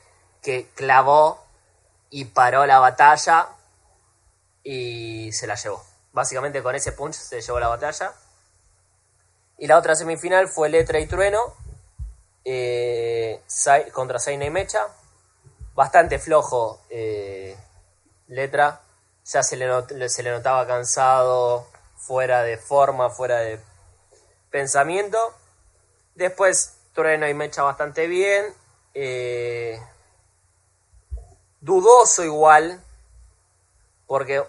que clavó y paró la batalla y se la llevó. Básicamente con ese punch se llevó la batalla. Y la otra semifinal fue Letra y Trueno eh, contra Zaina y Mecha. Bastante flojo eh, Letra. Ya se le, se le notaba cansado, fuera de forma, fuera de pensamiento. Después Trueno y Mecha bastante bien. Eh, dudoso igual. Porque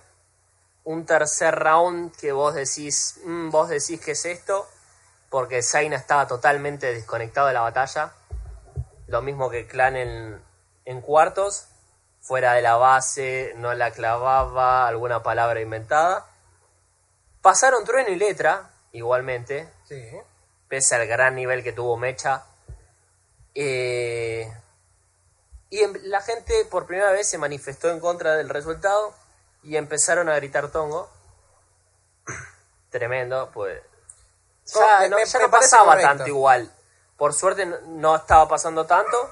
un tercer round que vos decís, mm, vos decís que es esto. Porque Zaina estaba totalmente desconectado de la batalla. Lo mismo que Clan en, en cuartos. Fuera de la base, no la clavaba, alguna palabra inventada. Pasaron Trueno y Letra, igualmente. Sí pese al gran nivel que tuvo Mecha. Eh, y la gente por primera vez se manifestó en contra del resultado y empezaron a gritar tongo. <clears throat> Tremendo, pues. Ya, no, pasaba tanto igual. Por suerte no estaba pasando tanto.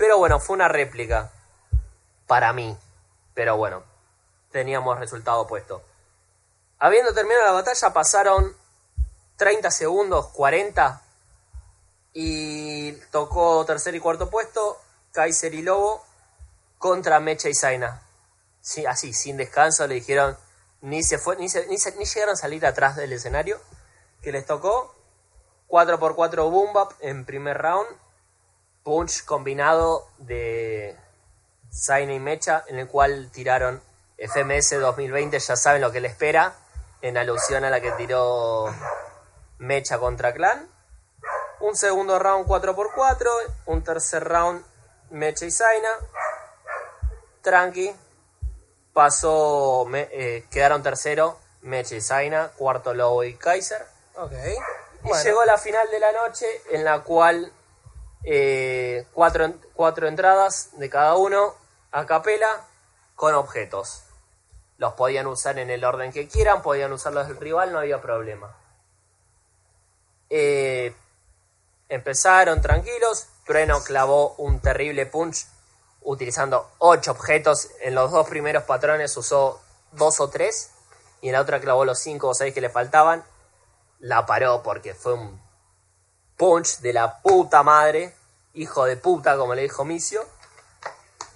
Pero bueno, fue una réplica. Para mí. Pero bueno, teníamos resultado opuesto. Habiendo terminado la batalla, pasaron 30 segundos, 40. Y tocó tercer y cuarto puesto, Kaiser y Lobo contra Mecha y Zaina. Sí, así, sin descanso, le dijeron, ni se ni, ni, llegaron a salir atrás del escenario, que les tocó 4x4 boom bap en primer round, punch combinado de Zaina y Mecha, en el cual tiraron FMS 2020, ya saben lo que le espera, en alusión a la que tiró Mecha contra Clan. Un segundo round 4x4. Un tercer round Mecha y Zaina. Tranqui. Pasó. Eh, quedaron tercero Mecha y Zaina. Cuarto Lobo y Kaiser. Ok. Y llegó la final de la noche en la cual eh, cuatro, cuatro entradas de cada uno a capela con objetos. Los podían usar en el orden que quieran, podían usarlos del rival, no había problema. Eh, empezaron tranquilos. Trueno clavó un terrible punch utilizando 8 objetos. En los dos primeros patrones usó 2 o 3. Y en la otra clavó los 5 o 6 que le faltaban. La paró porque fue un punch de la puta madre. Hijo de puta, como le dijo Micio.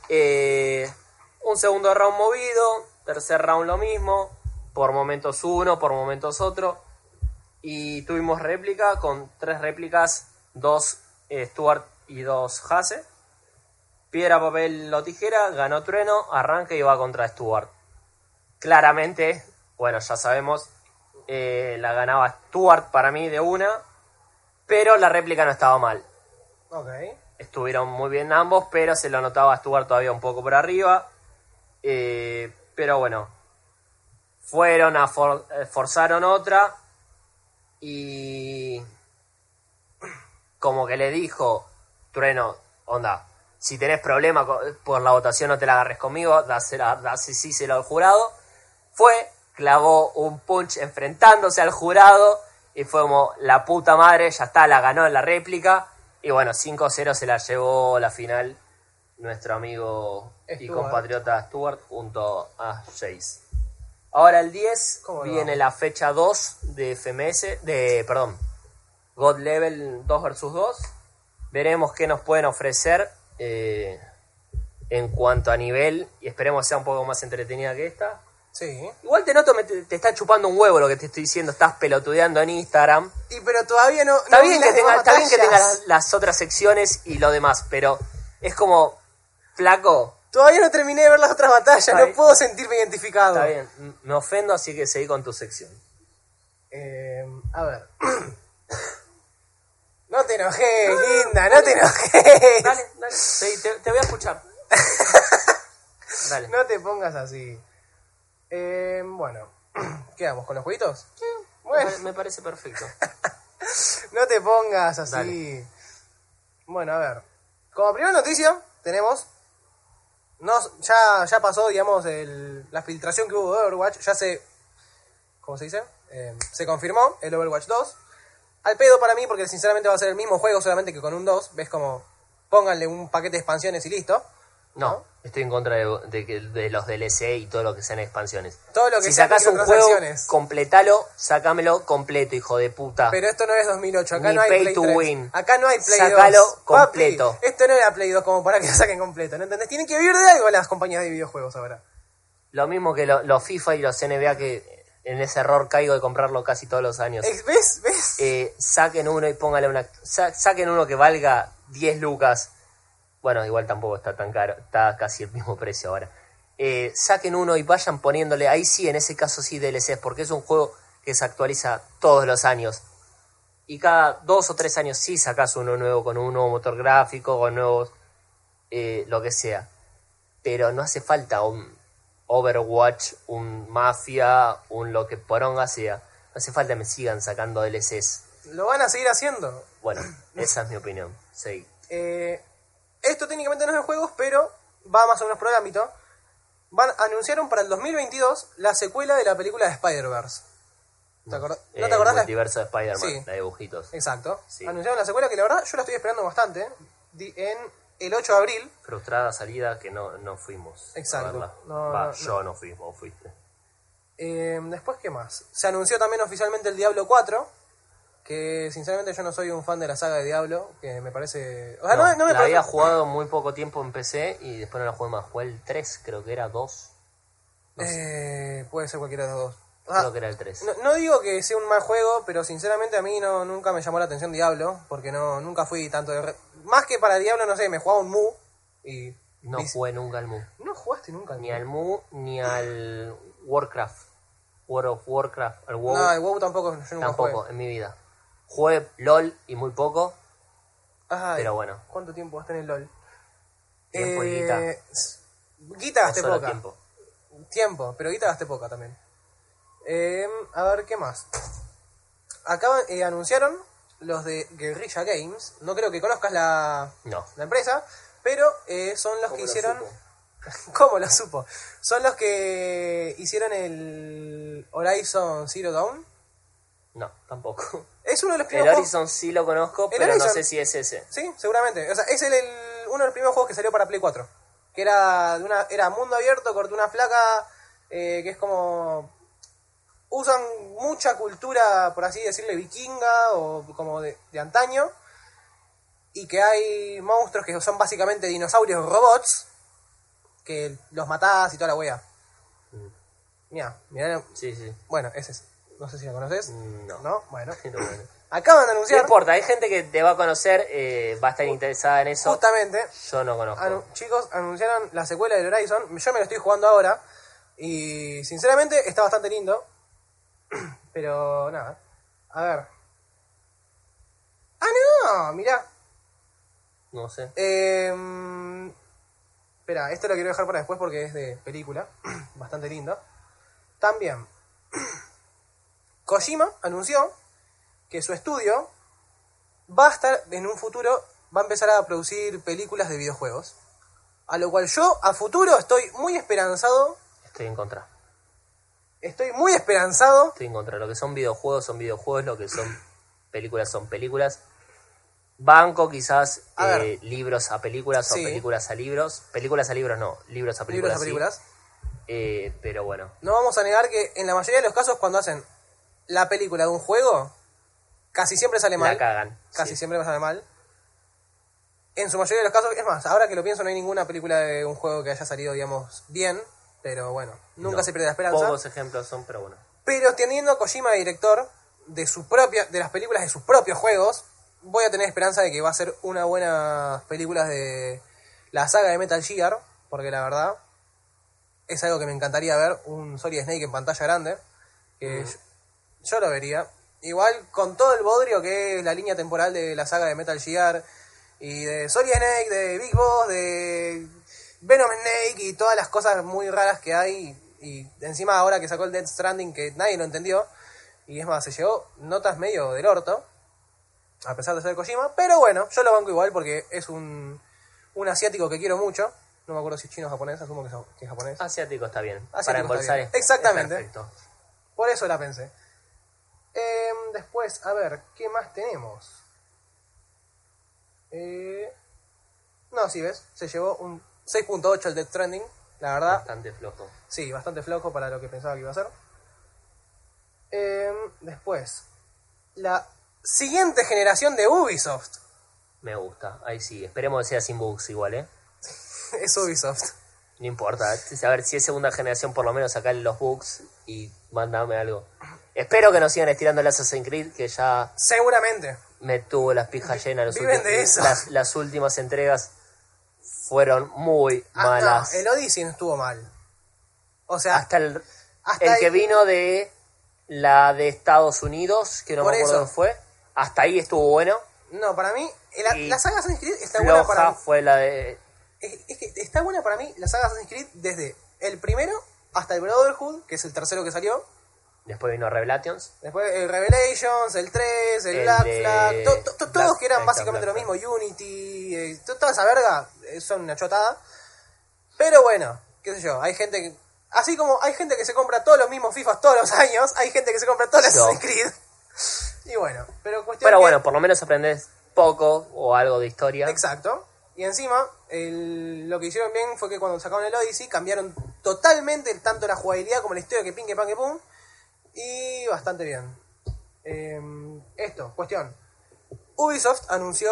Eh, un segundo round movido. Tercer round lo mismo. Por momentos uno, por momentos otro. Y tuvimos réplica con tres réplicas, dos eh, Stuart y dos Hase. Piedra, papel o tijera, ganó Trueno, arranca y va contra Stuart. Claramente, bueno, ya sabemos, eh, la ganaba Stuart para mí de una, pero la réplica no estaba mal. Estuvieron muy bien ambos, pero se lo notaba a Stuart todavía un poco por arriba. Eh, pero bueno, fueron a forzaron otra y como que le dijo, Trueno, onda, si tenés problema por la votación no te la agarres conmigo, dásela, dásela al jurado. Fue, clavó un punch enfrentándose al jurado y fue como la puta madre, ya está, la ganó en la réplica. Y bueno, 5-0 se la llevó la final nuestro amigo y compatriota Stuart junto a Jace. Ahora el 10 ¿Cómo no? viene la fecha 2 de FMS, de, perdón, God Level 2 vs 2. Veremos qué nos pueden ofrecer eh, en cuanto a nivel y esperemos sea un poco más entretenida que esta. Sí. Igual te noto, me- te, te está chupando un huevo lo que te estoy diciendo, estás pelotudeando en Instagram. Y pero todavía no. Está no bien, que las tenga, demás está bien que tenga batallas. las, otras secciones y lo demás, pero es como, flaco, Todavía no terminé de ver las otras batallas, Está no bien. puedo sentirme identificado. está bien, me ofendo, así que seguí con tu sección. Eh, a ver. <coughs> No te enojes, linda, no te enojes. Dale, dale, seguí, te, te voy a escuchar. <laughs> Dale. No te pongas así. Eh, bueno, <clears throat> ¿qué vamos con los jueguitos? Me Bueno, Me parece perfecto. <laughs> no te pongas así. Dale. Bueno, a ver. Como primera noticia, tenemos. No, ya, ya pasó, digamos, el- la filtración que hubo de Overwatch. Ya se. ¿Cómo se dice? Eh, se confirmó el Overwatch 2. Al pedo para mí, porque sinceramente va a ser el mismo juego, solamente que con un 2. Ves como. Pónganle un paquete de expansiones y listo. No, estoy en contra de, de de los DLC y todo lo que sean expansiones. Todo lo que si sacas un juego, completalo, sacámelo completo, hijo de puta. Pero esto no es 2008, acá Ni no hay pay Play to 3. win. Acá no hay Play Sácalo 2. Papi, completo. esto no era Play 2 como para que <laughs> lo saquen completo, ¿no entendés? Tienen que vivir de algo las compañías de videojuegos ahora. Lo mismo que lo- los FIFA y los NBA que en ese error caigo de comprarlo casi todos los años. ¿Ves? ¿Ves? Eh, saquen uno y póngale una... sa- saquen uno que valga 10 lucas. Bueno, igual tampoco está tan caro. Está casi el mismo precio ahora. Eh, saquen uno y vayan poniéndole... Ahí sí, en ese caso sí DLCs. Porque es un juego que se actualiza todos los años. Y cada dos o tres años sí sacas uno nuevo con un nuevo motor gráfico, con nuevos... eh, lo que sea. Pero no hace falta un Overwatch, un Mafia, un lo que poronga sea. No hace falta que me sigan sacando DLCs. Lo van a seguir haciendo. Bueno, esa es mi opinión. Sí. Eh, esto técnicamente no es de juegos, pero va más o menos por el ámbito. Van, anunciaron para el 2022 la secuela de la película de Spider-Verse. ¿Te acordás- ¿No Eh, te acordás? El multiverso de Spider-Man, Sí. la de dibujitos. Exacto. Sí. Anunciaron la secuela que la verdad yo la estoy esperando bastante. En el 8 de abril. Frustrada salida que no, no fuimos. Exacto. No, Va, no, yo no fui, vos fuiste. Eh, después, ¿qué más? Se anunció también oficialmente el Diablo 4. Que sinceramente yo no soy un fan de la saga de Diablo. Que me parece. O sea, no, No, no me la parece. había jugado muy poco tiempo en PC y después no la jugué más. Jugué el 3, creo que era 2. No sé, Eh, puede ser cualquiera de los dos. Creo que era el 3. no, no digo que sea un mal juego, pero sinceramente a mí no nunca me llamó la atención Diablo. Porque no nunca fui tanto de. re- Más que para Diablo, no sé, me jugaba un Mu. Y. No jugué nunca al Mu. ¿No jugaste nunca al Ni Mu? al Mu, ni al Warcraft. World of Warcraft, al WoW. No, el WoW tampoco, yo nunca tampoco, jugué. en mi vida. Jugué LOL y muy poco. Ay, Pero bueno. ¿Cuánto tiempo vas a tener LOL? Tiempo y guita. Eh, Guita O gasté poca. tiempo. Tiempo, pero guita gasté poca también. Eh, a ver, ¿qué más? Acaban, eh, anunciaron los de Guerrilla Games. No creo que conozcas la, No. la empresa, pero eh, son los ¿Cómo que lo hicieron... supo? <laughs> ¿Cómo lo supo? Son los que hicieron el Horizon Zero Dawn. No, tampoco. <laughs> Es uno de los El primeros juegos... Horizon sí lo conozco, El pero no sé si es ese. Sí, seguramente. O sea, es el, el- uno de los primeros juegos que salió para Play 4. Que era de una era mundo abierto, cortó una flaca, eh, que es como... Usan mucha cultura, por así decirle, vikinga o como de, de antaño. Y que hay monstruos que son básicamente dinosaurios robots. Que los matás y toda la wea. Mira, mira. Sí, sí. Bueno, ese es. No sé si la conoces. Mm, No. <laughs> ¿No? Bueno. Acaban de No anunciar. importa, hay gente que te va a conocer, eh, va a estar interesada en eso. Justamente. Yo no conozco. Anu- chicos, anunciaron la secuela del Horizon. Yo me lo estoy jugando ahora. Y sinceramente está bastante lindo. <clears throat> Pero nada. A ver. Ah, no, mirá. No sé. Eh, espera, esto lo quiero dejar para después porque es de película. <clears throat> Bastante lindo. También. <clears throat> Kojima anunció que su estudio va a estar en un futuro, va a empezar a producir películas de videojuegos. A lo cual yo a futuro estoy muy esperanzado. Estoy en contra. Estoy muy esperanzado. Estoy en contra. Lo que son videojuegos son videojuegos, lo que son películas son películas. Banco quizás A eh, libros a películas Sí. o películas a libros. Películas a libros no, libros a películas. Libros a sí. películas. Eh, pero bueno, No vamos a negar que en la mayoría de los casos cuando hacen la película de un juego, casi siempre sale mal. la cagan. Casi sí. siempre sale mal. En su mayoría de los casos, es más, ahora que lo pienso, no hay ninguna película de un juego que haya salido, digamos, bien. Pero bueno, nunca No. se pierde la esperanza. Pocos ejemplos son, pero bueno. Pero teniendo a Kojima de director de su propia, de las películas de sus propios juegos, voy a tener esperanza de que va a ser una buena película de la saga de Metal Gear, porque la verdad es algo que me encantaría ver, un Solid Snake en pantalla grande, que yo, yo lo vería. Igual con todo el bodrio que es la línea temporal de la saga de Metal Gear y de Solid Snake, de Big Boss, de Venom Snake y todas las cosas muy raras que hay. Y encima ahora que sacó el Dead Stranding que nadie lo entendió. Y es más, se llevó notas medio del orto. A pesar de ser Kojima. Pero bueno, yo lo banco igual porque es un, un asiático que quiero mucho. No me acuerdo si es chino o japonés, asumo que es, que es japonés. Asiático está bien. Asiático Para está embolsar bien. Exactamente. es perfecto. Por eso la pensé. Em, después, a ver, ¿qué más tenemos? Eh, no, si ves, se llevó un 6.8 el Death Stranding. La verdad, Bastante flojo. sí, bastante flojo para lo que pensaba que iba a ser. Em, después, la siguiente generación de Ubisoft. Me gusta. Ahí sí. Esperemos que sea sin bugs igual, ¿eh? <laughs> es Ubisoft. No importa. A ver, si es segunda generación, por lo menos sacarle los bugs y mandame algo. Espero que nos sigan estirando el Assassin's Creed, que ya Seguramente. me tuvo las pijas llenas. Los Viven últimos- de eso. Las, las últimas entregas fueron muy Ah, no, malas. el Odyssey no estuvo mal. O sea, Hasta el, hasta el que vino de la de Estados Unidos, que no me acuerdo dónde fue. Hasta ahí estuvo bueno. no, para mí, la, saga Assassin's Creed está buena para Floja fue la de Es, es que está buena para mí la saga Assassin's Creed desde el primero hasta el Brotherhood, que es el tercero que salió. Después vino Revelations. Después el Revelations, el 3, el, El Black de Flag, to- to- to- todos que eran básicamente Black lo mismo, Unity, eh, to- toda esa verga eh, son una chotada. Pero bueno, qué sé yo, hay gente que... Así como hay gente que se compra todos los mismos FIFAs todos los años, hay gente que se compra todas las. Assassin's Creed. <laughs> Y bueno, pero cuestión Pero que- bueno, por lo menos aprendes poco o algo de historia. Exacto. Y encima, el- lo que hicieron bien fue que cuando sacaron el Odyssey cambiaron totalmente tanto la jugabilidad como la historia que ping que pan que pum. Y bastante bien. Eh, esto, cuestión. Ubisoft anunció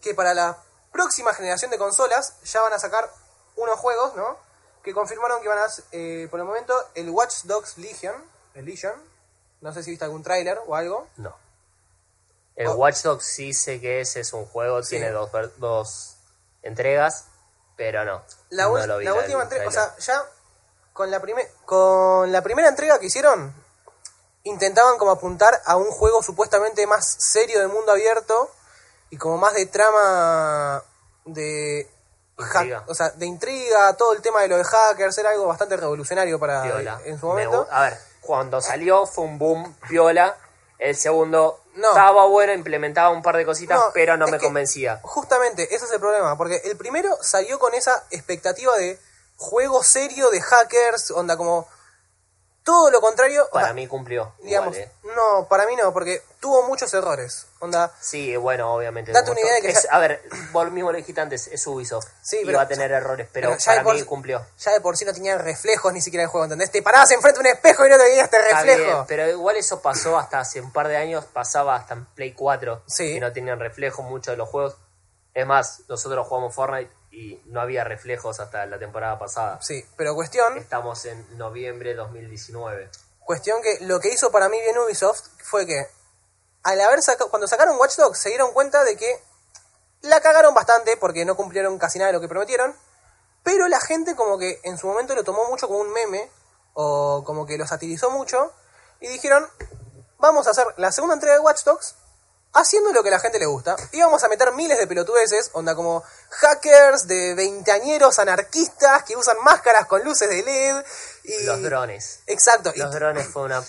que para la próxima generación de consolas ya van a sacar unos juegos, ¿no? Que confirmaron que van a, eh, por el momento, el Watch Dogs Legion, el Legion. No sé si viste algún tráiler o algo. No. El Oh. Watch Dogs sí sé que ese es un juego, Sí. tiene dos, dos entregas, pero no. La, no lo vi la última entrega, o sea, ya con la, primer, con la primera entrega que hicieron, intentaban como apuntar a un juego supuestamente más serio de mundo abierto y como más de trama de Intriga. o sea, de intriga, todo el tema de lo de hackers, era algo bastante revolucionario para en su Me momento. a ver, cuando salió fue un boom piola. El segundo No. estaba bueno, implementaba un par de cositas, No, pero no me convencía. Justamente, ese es el problema, porque el primero salió con esa expectativa de juego serio de hackers, onda como todo lo contrario, Para onda, mí cumplió. digamos, igual, eh. no, para mí no, porque tuvo muchos errores, onda, Sí, bueno, obviamente. Date una idea de que es- ya- A ver, vos mismo lo dijiste antes, es Ubisoft. Sí, y pero- va a tener errores, pero, pero para por mí cumplió. ya de por sí no tenía reflejos ni siquiera el juego, ¿entendés? Te parabas enfrente de un espejo y no te veías este reflejo. bien, pero igual eso pasó hasta hace un par de años, pasaba hasta en Play 4, Sí. que no tenían reflejo muchos de los juegos. Es más, nosotros jugamos Fortnite y no había reflejos hasta la temporada pasada. Sí, pero cuestión, Estamos en noviembre de 2019. cuestión que lo que hizo para mí bien Ubisoft fue que al haber sacado, cuando sacaron Watch Dogs se dieron cuenta de que la cagaron bastante porque no cumplieron casi nada de lo que prometieron, pero la gente como que en su momento lo tomó mucho como un meme o como que lo satirizó mucho y dijeron, vamos a hacer la segunda entrega de Watch Dogs haciendo lo que a la gente le gusta y vamos a meter miles de pelotudeces, onda como hackers de veinteañeros anarquistas que usan máscaras con luces de LED y Los drones. Exacto, y- Los drones fue una,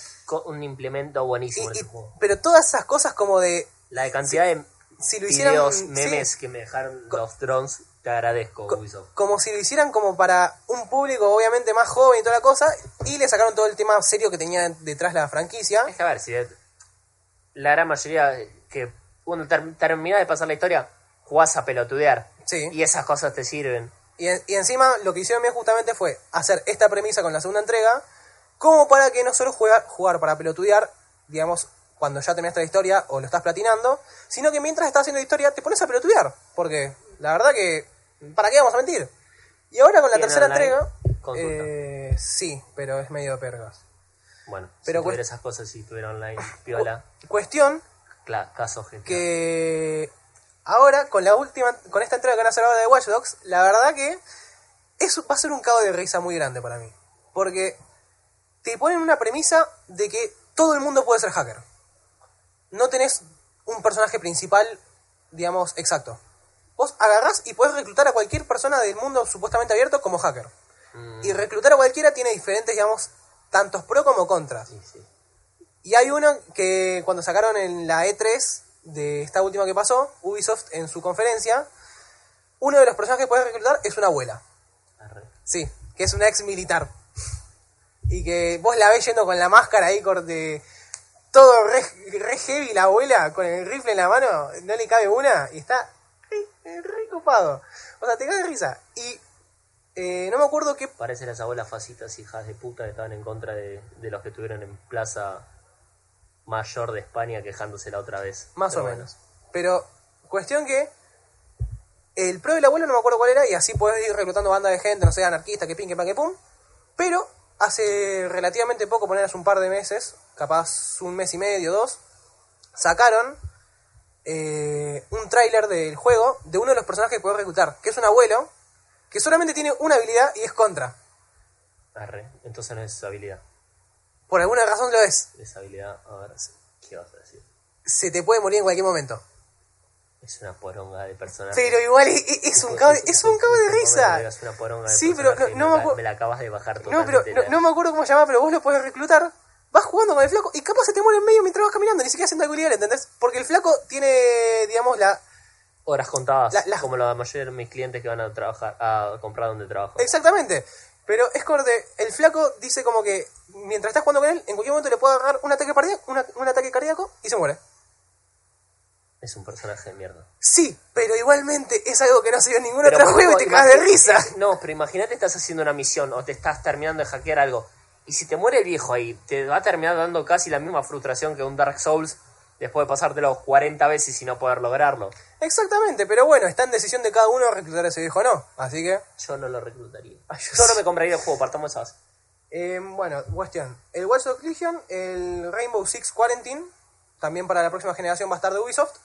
un implemento buenísimo y- en juego. pero todas esas cosas como de La de cantidad de si lo hicieran videos, sí, memes que me dejaron los drones, te agradezco, co- Ubisoft. como si lo hicieran como para un público obviamente más joven y toda la cosa y le sacaron todo el tema serio que tenía detrás la franquicia Es que a ver, si de- la gran mayoría que uno ter- termina de pasar la historia, jugás a pelotudear. Sí. Y esas cosas te sirven. Y, en- y encima lo que hicieron bien justamente fue hacer esta premisa con la segunda entrega, como para que no solo juega- jugar para pelotudear, digamos, cuando ya terminaste la historia o lo estás platinando, sino que mientras estás haciendo la historia te pones a pelotudear. Porque la verdad que, ¿para qué vamos a mentir? Y ahora con la ¿Tiene tercera entrega, eh, sí, pero es medio pergas. Bueno, Pero si esas cosas, si tuviera online, <laughs> piola, Cuestión cla- caso GTA. que ahora con la última con esta entrega que van a hacer ahora de Watch Dogs la verdad que eso va a ser un cago de risa muy grande para mí. Porque te ponen una premisa de que todo el mundo puede ser hacker. No tenés un personaje principal digamos exacto. Vos agarrás y podés reclutar a cualquier persona del mundo supuestamente abierto como hacker. Mm, y reclutar a cualquiera tiene diferentes digamos tantos pro como contras. Sí, sí. Y hay uno que cuando sacaron en la E3 de esta última que pasó, Ubisoft en su conferencia, uno de los personajes que puedes reclutar es una abuela. Arre. Sí, que es una ex militar. Y que vos la ves yendo con la máscara ahí corte todo re, re heavy la abuela con el rifle en la mano, no le cabe una y está re, re copado. O sea, te cae de risa. Y eh, no me acuerdo qué Parecen las abuelas facitas hijas de puta que estaban en contra de, de los que estuvieron en Plaza Mayor de España quejándose la otra vez. Más Pero o bueno. menos. Pero, cuestión que el pro del abuelo no me acuerdo cuál era, y así podés ir reclutando bandas de gente, no sé, anarquista, que pin, que pan, que pum. Pero hace relativamente poco, poner hace un par de meses, capaz un mes y medio, dos, sacaron eh, un tráiler del juego de uno de los personajes que podés reclutar, que es un abuelo, que solamente tiene una habilidad y es contra. Arre. Entonces no es su habilidad. Por alguna razón lo es. Esa habilidad, a ver, ¿qué vas a decir? Se te puede morir en cualquier momento. Es una poronga de personaje. Pero igual es, es un cabo de, es un cabo de risa. Es una poronga de Sí, pero no- me me, me la acabas de bajar No, totalmente. pero no, la- no me acuerdo cómo se llama, pero vos lo podés reclutar. Vas jugando con el flaco y capaz se te muere en medio mientras vas caminando, ni siquiera haciendo habilidad, ¿entendés? Porque el flaco tiene, digamos, la. Horas contadas, La- la- como la mayoría de mis clientes que van a trabajar, a comprar donde trabajo. Exactamente. Pero es como de. El flaco dice como que mientras estás jugando con él, en cualquier momento le puede agarrar un ataque cardíaco, una- un ataque cardíaco y se muere. Es un personaje de mierda. Sí, pero igualmente es algo que no se vio en ningún Pero otro juego y te cagas de risa. No, pero imagínate estás haciendo una misión o te estás terminando de hackear algo. Y si te muere el viejo ahí, te va a terminar dando casi la misma frustración que un Dark Souls después de pasártelo 40 veces y no poder lograrlo. Exactamente, pero bueno, está en decisión de cada uno reclutar a ese viejo o no. Así que. Yo no lo reclutaría. <laughs> Ay, yo no sí. me compraría el juego, partamos de esa base. Eh, bueno, cuestión. El Watch Dogs Legion, el Rainbow Six Quarantine, también para la próxima generación va a estar de Ubisoft.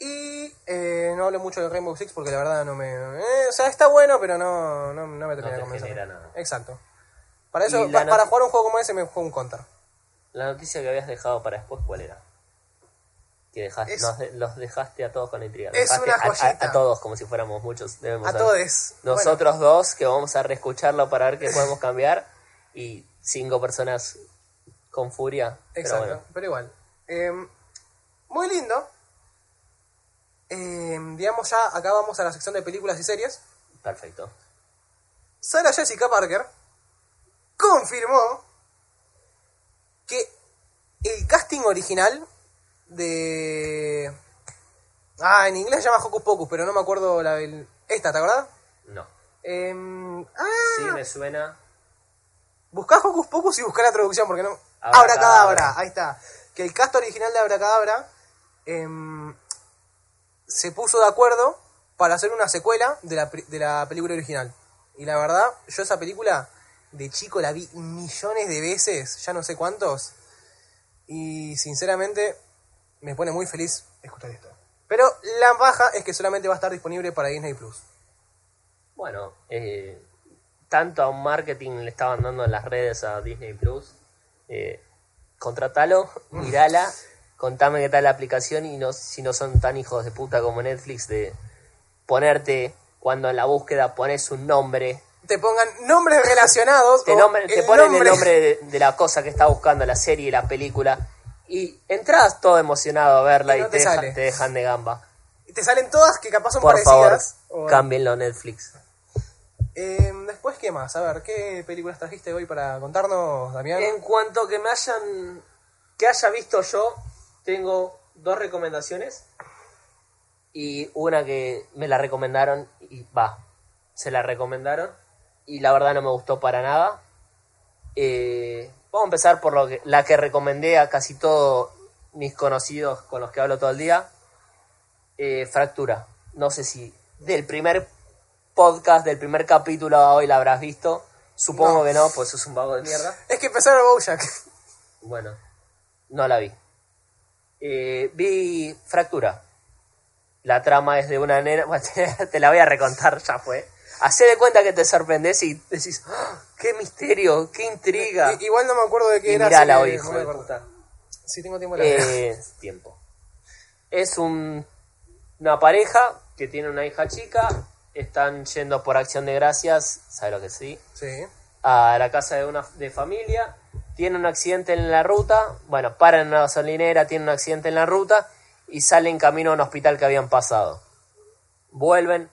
Y eh, no hablo mucho del Rainbow Six porque la verdad no me... eh, o sea, está bueno, pero no, no, no me termina te de genera nada. Exacto. Para eso, pa- para jugar un juego como ese me juego un counter. La noticia que habías dejado para después, ¿cuál era? Que dejaste, Es- nos de- los dejaste a todos con intriga. Es Dejaste una a- a, joyita. a todos, como si fuéramos muchos. debemos A todos. Nosotros dos, que vamos a reescucharlo para ver qué <laughs> podemos cambiar. Y cinco personas con furia. Pero Exacto, bueno, pero igual. Eh, muy lindo. Eh, digamos ya, acá vamos a la sección de películas y series. perfecto. Sarah Jessica Parker confirmó que el casting original de... Ah, en inglés se llama Hocus Pocus, pero no me acuerdo la del... Esta, ¿te acordás? No. Em, ah, Sí me suena. buscá Hocus Pocus y buscá la traducción, porque no... Abracadabra. Abracadabra, ahí está. Que el cast original de Abracadabra em, se puso de acuerdo para hacer una secuela de la, de la película original. Y la verdad, yo esa película de chico la vi millones de veces, ya no sé cuántos. Y sinceramente me pone muy feliz escuchar esto. Pero la baja es que solamente va a estar disponible para Disney Plus. Bueno, eh, tanto a un marketing le estaban dando en las redes a Disney Plus. Eh, contratalo, <laughs> mirala, contame qué tal la aplicación y no, si no son tan hijos de puta como Netflix de ponerte cuando en la búsqueda pones un nombre, Te pongan nombres relacionados. te, nombre- te el ponen el nombre de, de la cosa que está buscando, la serie, la película, y entras todo emocionado a verla Y te, te deja- sale. te dejan de gamba. Y te salen todas que capaz son Por favor, parecidas. o- cámbienlo a Netflix. Eh, después, ¿qué más? A ver, ¿qué películas trajiste hoy para contarnos, Damián? En cuanto que me hayan. que haya visto yo, tengo dos recomendaciones. Y una que me la recomendaron y va. se la recomendaron y la verdad no me gustó para nada. Eh, vamos a empezar por lo que, la que recomendé a casi todos mis conocidos con los que hablo todo el día. Eh, Fractura. No sé si del primer podcast, del primer capítulo a hoy la habrás visto. Supongo No. que no, pues es un vago de mierda. <laughs> Es que empezaron Bojack. Bueno, no la vi. Eh, vi Fractura. La trama es de una nena. <laughs> Bueno, te, te la voy a recontar, ya fue. Hacé de cuenta que te sorprendes y decís, "Ah, ¡qué misterio! ¡qué intriga! I- Igual no me acuerdo de qué Y era. mirala hoy, hijo de puta. Si tengo tiempo la. Eh, <laughs> tiempo. Es un, una pareja que tiene una hija chica. Están yendo por acción de gracias, ¿sabes lo que sí? Sí. a la casa de una de familia, tiene un accidente en la ruta, bueno, paran en una gasolinera, tiene un accidente en la ruta y salen camino a un hospital que habían pasado. Vuelven,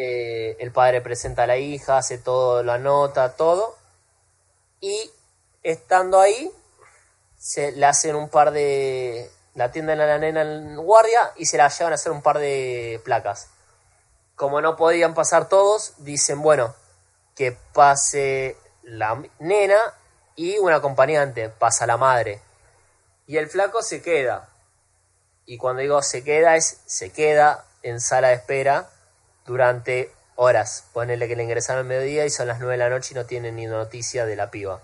eh, el padre presenta a la hija, hace todo, lo anota, todo, y estando ahí, se le hacen un par de... la atienden a la nena en guardia y se la llevan a hacer un par de placas. Como no podían pasar todos, dicen, bueno, que pase la nena y un acompañante, pasa la madre. Y el flaco se queda. Y cuando digo se queda es se queda en sala de espera durante horas. Ponele que le ingresaron al mediodía y son las 9 de la noche y no tienen ni noticia de la piba.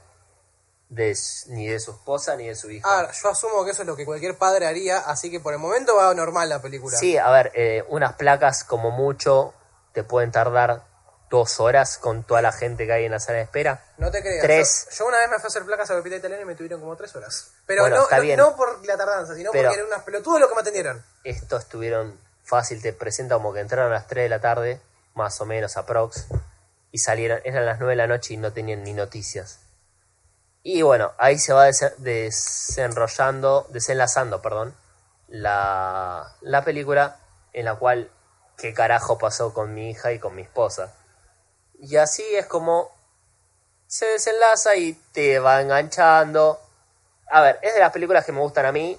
De, ni de su esposa ni de su hija. Ah, yo asumo que eso es lo que cualquier padre haría, así que por el momento va normal la película. Sí, a ver, eh, unas placas como mucho te pueden tardar dos horas con toda la gente que hay en la sala de espera. No te creas. Tres. Yo, yo una vez me fui a hacer placas al hospital italiano y me tuvieron como tres horas. Pero Bueno, no, no, por la tardanza, sino Pero- porque eran unas pelotudos lo que me atendieron. estos estuvieron fácil, te presenta como que entraron a las 3 de la tarde, más o menos aprox, y salieron, eran las 9 de la noche y no tenían ni noticias. Y bueno, ahí se va dese- desenrollando, desenlazando, perdón, la, la película en la cual qué carajo pasó con mi hija y con mi esposa. Y así es como se desenlaza y te va enganchando. A ver, es de las películas que me gustan a mí.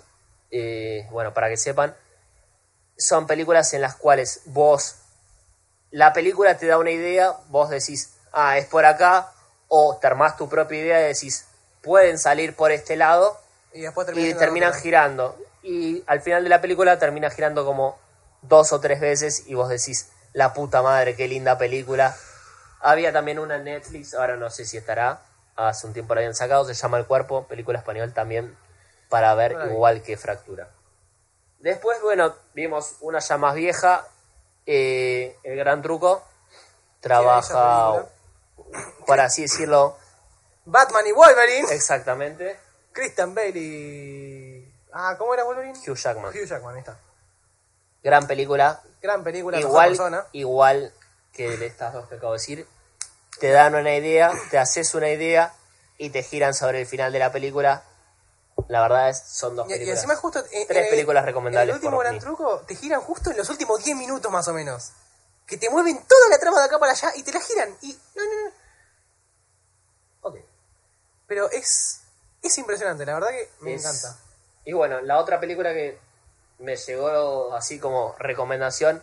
eh, bueno, para que sepan, son películas en las cuales vos, la película te da una idea, vos decís, ah, es por acá, o te armás tu propia idea y decís, pueden salir por este lado, Y después terminan girando. Y al final de la película termina girando como dos o tres veces y vos decís, la puta madre, qué linda película. Había también una en Netflix, ahora no sé si estará, hace un tiempo la habían sacado, se llama El Cuerpo, película español también, para ver igual que Fractura. Después, bueno, vimos una ya más vieja, eh, El Gran Truco, trabaja, por así decirlo, Batman y Wolverine. exactamente, Christian Bale y... Ah, ¿cómo era Wolverine? Hugh Jackman. Hugh Jackman, ahí está. Gran película, Gran película, igual, persona. igual que de estas dos que acabo de decir, te dan una idea, te haces una idea y te giran sobre el final de la película. La verdad es, son dos Y, y películas. encima justo... en- Tres en- películas recomendables En el último por gran mí. truco te giran justo en los últimos 10 minutos más o menos. Que te mueven toda la trama de acá para allá y te la giran. Y... No, no, no. Ok. Pero es... Es impresionante, la verdad que me Es- encanta. Y bueno, la otra película que me llegó así como recomendación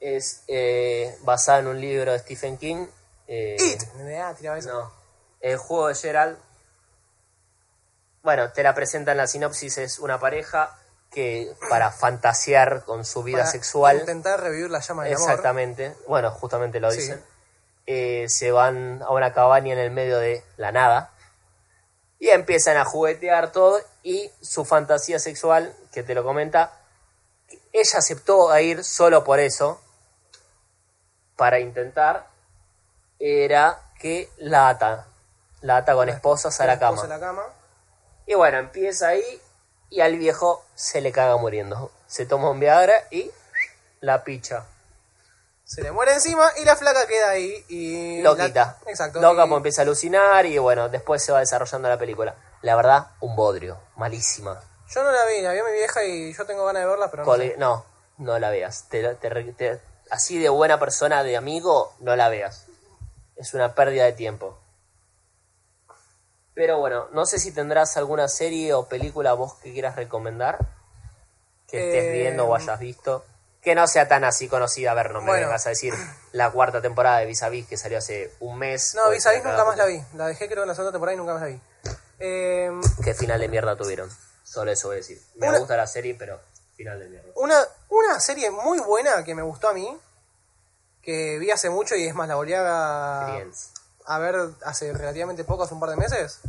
es eh, basada en un libro de Stephen King. eh, It. Eso. No. El juego de Gerald. Bueno, te la presentan la sinopsis, es una pareja que para fantasear con su vida Para sexual, Intentar revivir la llama amor. exactamente, bueno, justamente lo Sí. dicen, eh, se van a una cabaña en el medio de la nada y empiezan a juguetear todo y su fantasía sexual, que te lo comenta, ella aceptó a ir solo por eso, para intentar, era que la ata, la ata con esposas a la esposa cama. a la cama. Y bueno, empieza ahí y al viejo se le caga muriendo. Se toma un Viagra y la picha. Se le muere encima y la flaca queda ahí y... Loquita. la- Exacto. Loca y- pues empieza a alucinar y bueno, después se va desarrollando la película. La verdad, un bodrio. Malísima. Yo no la vi, la vio mi vieja y yo tengo ganas de verla, pero no sé. no, no la veas. Te- te- así de buena persona, de amigo, no la veas. Es una pérdida de tiempo. Pero bueno, no sé si tendrás alguna serie o película vos que quieras recomendar. Que estés Eh, viendo o hayas visto. que no sea tan así conocida. A ver, no me Bueno. vengas a decir la cuarta temporada de Vis a Vis que salió hace un mes. No, Vis a Vis nunca más la vi. La dejé creo en la segunda temporada y nunca más la vi. Eh, Qué final de mierda tuvieron. Solo eso voy a decir. Me Una- gusta la serie, pero final de mierda. una, una serie muy buena que me gustó a mí, que vi hace mucho y es más, la volví a, Friends. A ver hace relativamente poco, hace un par de meses,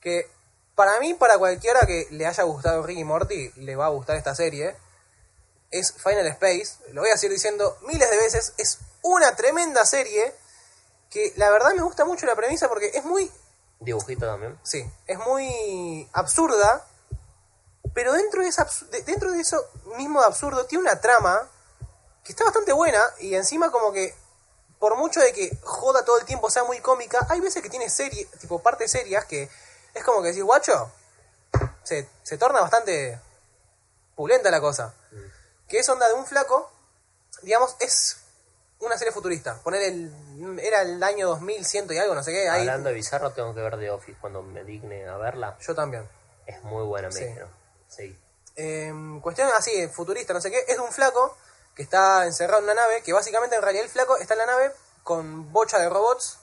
que para mí, para cualquiera que le haya gustado Rick y Morty, le va a gustar esta serie, es Final Space, lo voy a seguir diciendo miles de veces, es una tremenda serie que la verdad me gusta mucho la premisa porque es muy Dibujito también. Sí, es muy absurda, pero dentro de, esa dentro de eso mismo de absurdo tiene una trama que está bastante buena y encima como que por mucho de que joda todo el tiempo, sea muy cómica, hay veces que tiene serie, tipo partes serias que es como que decís, guacho, se, se torna bastante pulenta la cosa. Que es onda de un flaco, digamos, es una serie futurista. Poner el, era el año 2100 y algo, no sé qué, ahí Hablando de bizarro, tengo que ver The Office cuando me digne a verla. yo también. Es muy buena, me Sí. dijeron. Sí. Eh, cuestión así, futurista, no sé qué, es de un flaco que está encerrado en una nave, que básicamente en realidad el flaco está en la nave con bocha de robots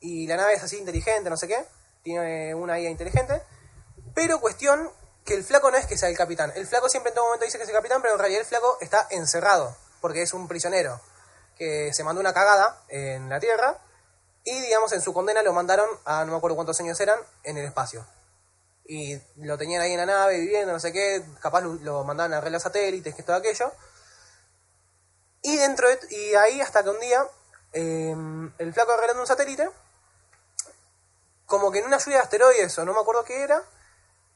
y la nave es así inteligente, no sé qué, tiene una IA inteligente, pero cuestión que el flaco no es que sea el capitán, el flaco siempre en todo momento dice que es el capitán, pero en realidad el flaco está encerrado, porque es un prisionero que se mandó una cagada en la Tierra y digamos en su condena lo mandaron a no me acuerdo cuántos años eran en el espacio y lo tenían ahí en la nave viviendo, no sé qué, capaz lo, mandaban a arreglar satélites, que todo aquello. Y dentro de, y ahí hasta que un día eh, el flaco arreglando un satélite, como que en una lluvia de asteroides o no me acuerdo qué era,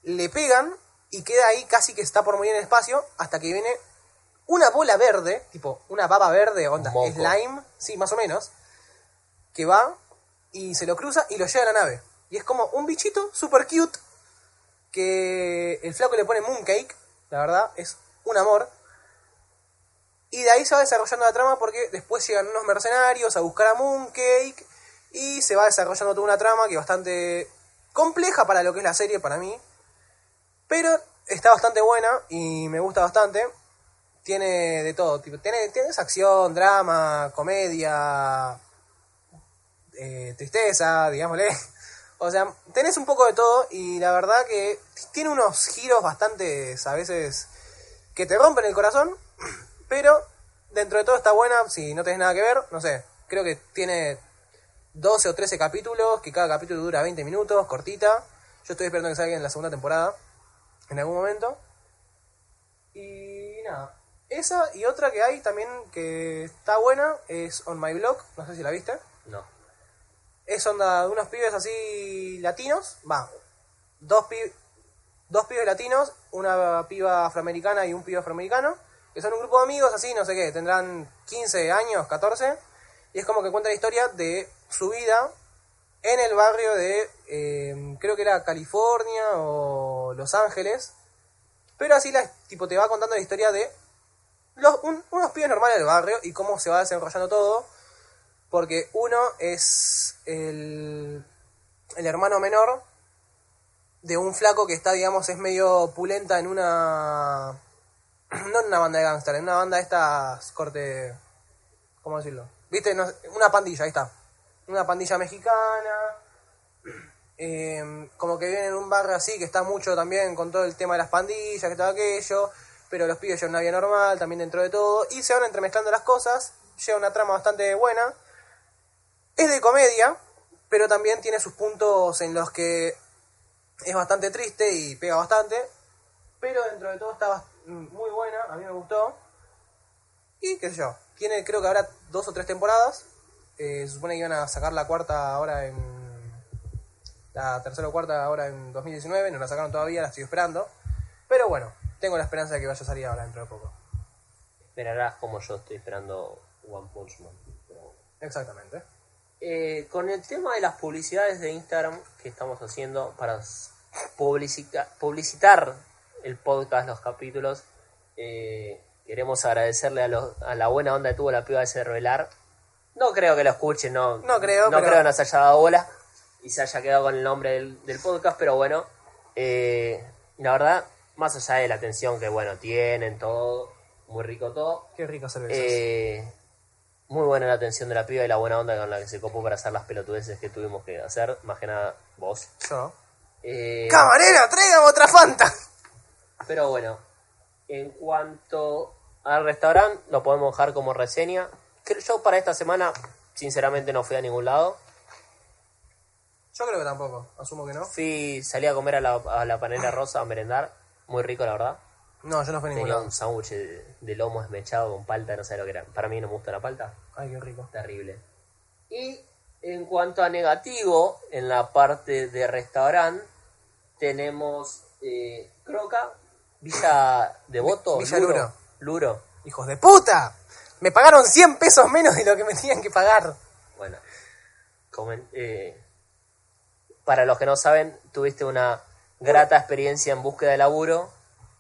le pegan y queda ahí casi que está por morir en el espacio hasta que viene una bola verde, tipo una baba verde, onda, slime, sí, más o menos, que va y se lo cruza y lo lleva a la nave. Y es como un bichito super cute que el flaco le pone Mooncake, la verdad, es un amor. Y de ahí se va desarrollando la trama porque después llegan unos mercenarios a buscar a Mooncake y se va desarrollando toda una trama que es bastante compleja para lo que es la serie para mí. Pero está bastante buena y me gusta bastante. Tiene de todo, tienes acción, drama, comedia, eh, tristeza, digámosle. <laughs> O sea, tenés un poco de todo y la verdad que tiene unos giros bastante, a veces, que te rompen el corazón, <clears throat> pero dentro de todo está buena, si no tenés nada que ver, no sé, creo que tiene 12 o 13 capítulos, que cada capítulo dura 20 minutos, cortita. Yo estoy esperando que salga en la segunda temporada, en algún momento. Y nada, esa y otra que hay también que está buena es On My Blog, no sé si la viste No. es onda de unos pibes así latinos, va, dos, pi- dos pibes latinos, una piba afroamericana y un pibe afroamericano, que son un grupo de amigos así, no sé qué, tendrán 15 años, 14, y es como que cuenta la historia de su vida en el barrio de, eh, creo que era California o Los Ángeles, pero así la, tipo te va contando la historia de un- unos pibes normales del barrio y cómo se va desarrollando todo. Porque uno es el, el hermano menor de un flaco que está, digamos, es medio pulenta en una... No en una banda de gángster, en una banda de estas corte... ¿Cómo decirlo? ¿Viste? Una pandilla, ahí está. Una pandilla mexicana. Eh, <clears throat> como que viene en un barrio así que está mucho también con todo el tema de las pandillas, que todo aquello. Pero los pibes llevan una vida normal también dentro de todo. Y se van entremezclando las cosas. Lleva una trama bastante buena. Es de comedia, pero también tiene sus puntos en los que es bastante triste y pega bastante. Pero dentro de todo está bast- muy buena, a mí me gustó. Y qué sé yo, tiene creo que habrá dos o tres temporadas. Eh, se supone que iban a sacar la cuarta ahora en... La tercera o cuarta ahora en 2019, no la sacaron todavía, la estoy esperando. Pero bueno, tengo la esperanza de que vaya a salir ahora dentro de poco. Esperarás como yo estoy esperando One Punch Man. Pero. Exactamente. Eh, con el tema de las publicidades de Instagram que estamos haciendo para publicita- publicitar el podcast, los capítulos, eh, queremos agradecerle a, los- a la buena onda que tuvo la piba de ese revelar. No creo que lo escuchen, no, No creo, no pero- creo que nos haya dado bola y se haya quedado con el nombre del, del podcast, pero bueno, eh, la verdad, más allá de la atención que bueno tienen, todo, muy rico todo. Qué rica cerveza. Eh, muy buena la atención de la piba y la buena onda con la que se copó para hacer las pelotudeces que tuvimos que hacer, más que nada vos. Yo. Eh, ¡Camarera, tráigame otra Fanta! Pero bueno, en cuanto al restaurante, lo podemos dejar como reseña. Yo para esta semana, sinceramente, no fui a ningún lado. Yo creo que tampoco, asumo que no. Fui, salí a comer a la, a la panera rosa a merendar. Muy rico, la verdad. No, yo no fui a ningún Tenía lado. un sándwich de, de lomo esmechado con palta, no sé lo que era. Para mí no me gusta la palta. Ay, qué rico. Terrible. Y en cuanto a negativo, en la parte de restaurante, tenemos eh, Croca, Villa Devoto, Villa Luro. Luro. Luro. ¡Hijos de puta! Me pagaron 100 pesos menos de lo que me tenían que pagar. Bueno, comen- eh, para los que no saben, tuviste una grata experiencia en búsqueda de laburo,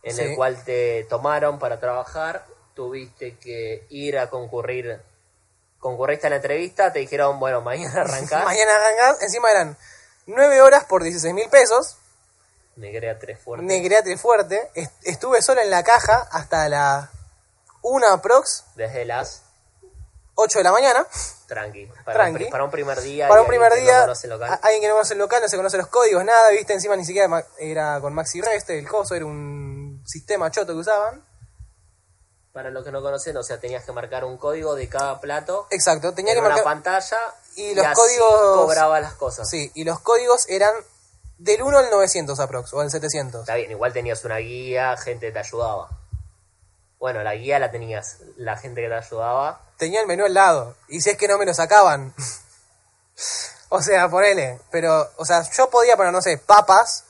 en Sí. el cual te tomaron para trabajar, tuviste que ir a concurrir, concurriste a la entrevista, te dijeron, bueno, mañana <laughs> arrancás, Mañana arrancás, encima eran 9 horas por 16 mil pesos. Negrea tres fuerte. Negreate fuerte. Est- Estuve solo en la caja hasta la 1 prox, desde las 8 de la mañana. tranqui, para, Tranqui. Un, para un primer día. Para un primer no día, alguien que no conoce el local, no se conoce los códigos, nada, viste, encima ni siquiera era con Maxi Rest, el coso, era un sistema choto que usaban. Para los que no conocen, o sea, tenías que marcar un código de cada plato Exacto, tenía en que una marcar... pantalla y los así códigos- cobraba las cosas. Sí, y los códigos eran del 1 al 900 aprox, o al 700. Está bien, igual tenías una guía, gente te ayudaba. Bueno, la guía la tenías, la gente que te ayudaba. Tenía el menú al lado, y si es que no me lo sacaban. <laughs> o sea, ponele, pero, o sea, yo podía poner, no sé, papas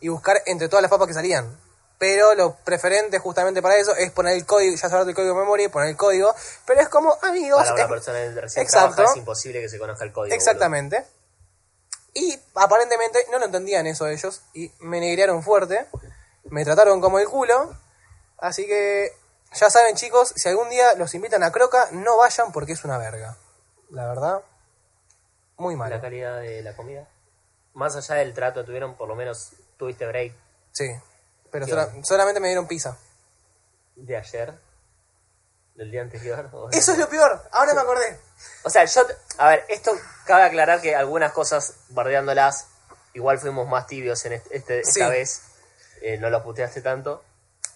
y buscar entre todas las papas que salían. Pero lo preferente justamente para eso es poner el código, ya saberte el código de memoria poner el código. Pero es como, amigos, Para una es- persona que recién Exacto. trabaja es imposible que se conozca el código. Exactamente. Y aparentemente no lo entendían eso ellos y me negrearon fuerte. Me trataron como el culo. Así que ya saben chicos, si algún día los invitan a Croca, no vayan porque es una verga. La verdad, muy boludo. La mal. calidad de la comida. Más allá del trato tuvieron, por lo menos tuviste break Sí, pero solamente me dieron pizza. de ayer, del día anterior. Eso es lo peor, ahora me acordé. O sea, yo, a ver, esto cabe aclarar que algunas cosas, bardeándolas, igual fuimos más tibios en este, este- Sí. esta vez. Eh, no lo puteaste tanto.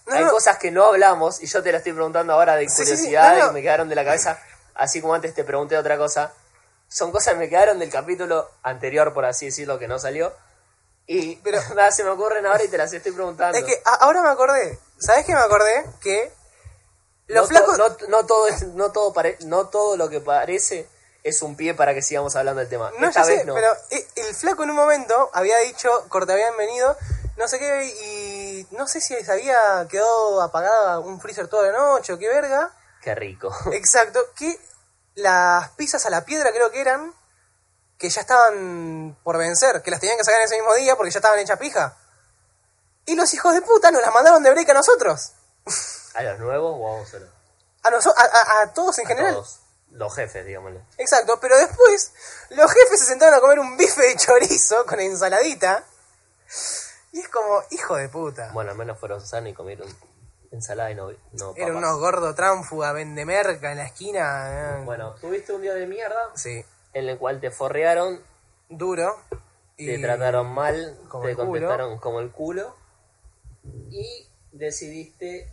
No, Hay no. cosas que no hablamos y yo te la estoy preguntando ahora de Sí, sí, sí, curiosidad no, y me quedaron de la cabeza, así como antes te pregunté otra cosa. Son cosas que me quedaron del capítulo anterior, por así decirlo, que no salió. Y Pero- <laughs> nada, se me ocurren ahora y te las estoy preguntando. Es que ahora me acordé. ¿Sabes qué me acordé? Que los no, flacos... to- no, no todo es- no todo pare- no todo lo que parece es un pie para que sigamos hablando del tema. No, Esta ya vez sé, no. pero el flaco en un momento había dicho, corte, habían venido, no sé qué, y no sé si se había quedado apagada un freezer toda la noche o qué verga. Qué rico. <laughs> Exacto, que las pizzas a la piedra creo que eran, que ya estaban por vencer, que las tenían que sacar ese mismo día porque ya estaban hechas pija. Y los hijos de puta nos las mandaron de break a nosotros. ¿A los nuevos o a vos solo? A, a, a- a todos en A general. todos. Los jefes, digámosle. Exacto, pero después los jefes se sentaron a comer un bife de chorizo con ensaladita. Y es como, hijo de puta. Bueno, al menos fueron sanos y comieron ensalada y no, no Eran unos gordos tránfuga, vendemerca en la esquina. eh. Bueno, tuviste un día de mierda Sí, en el cual te forrearon, duro. Y te trataron mal, como te contestaron como el culo y decidiste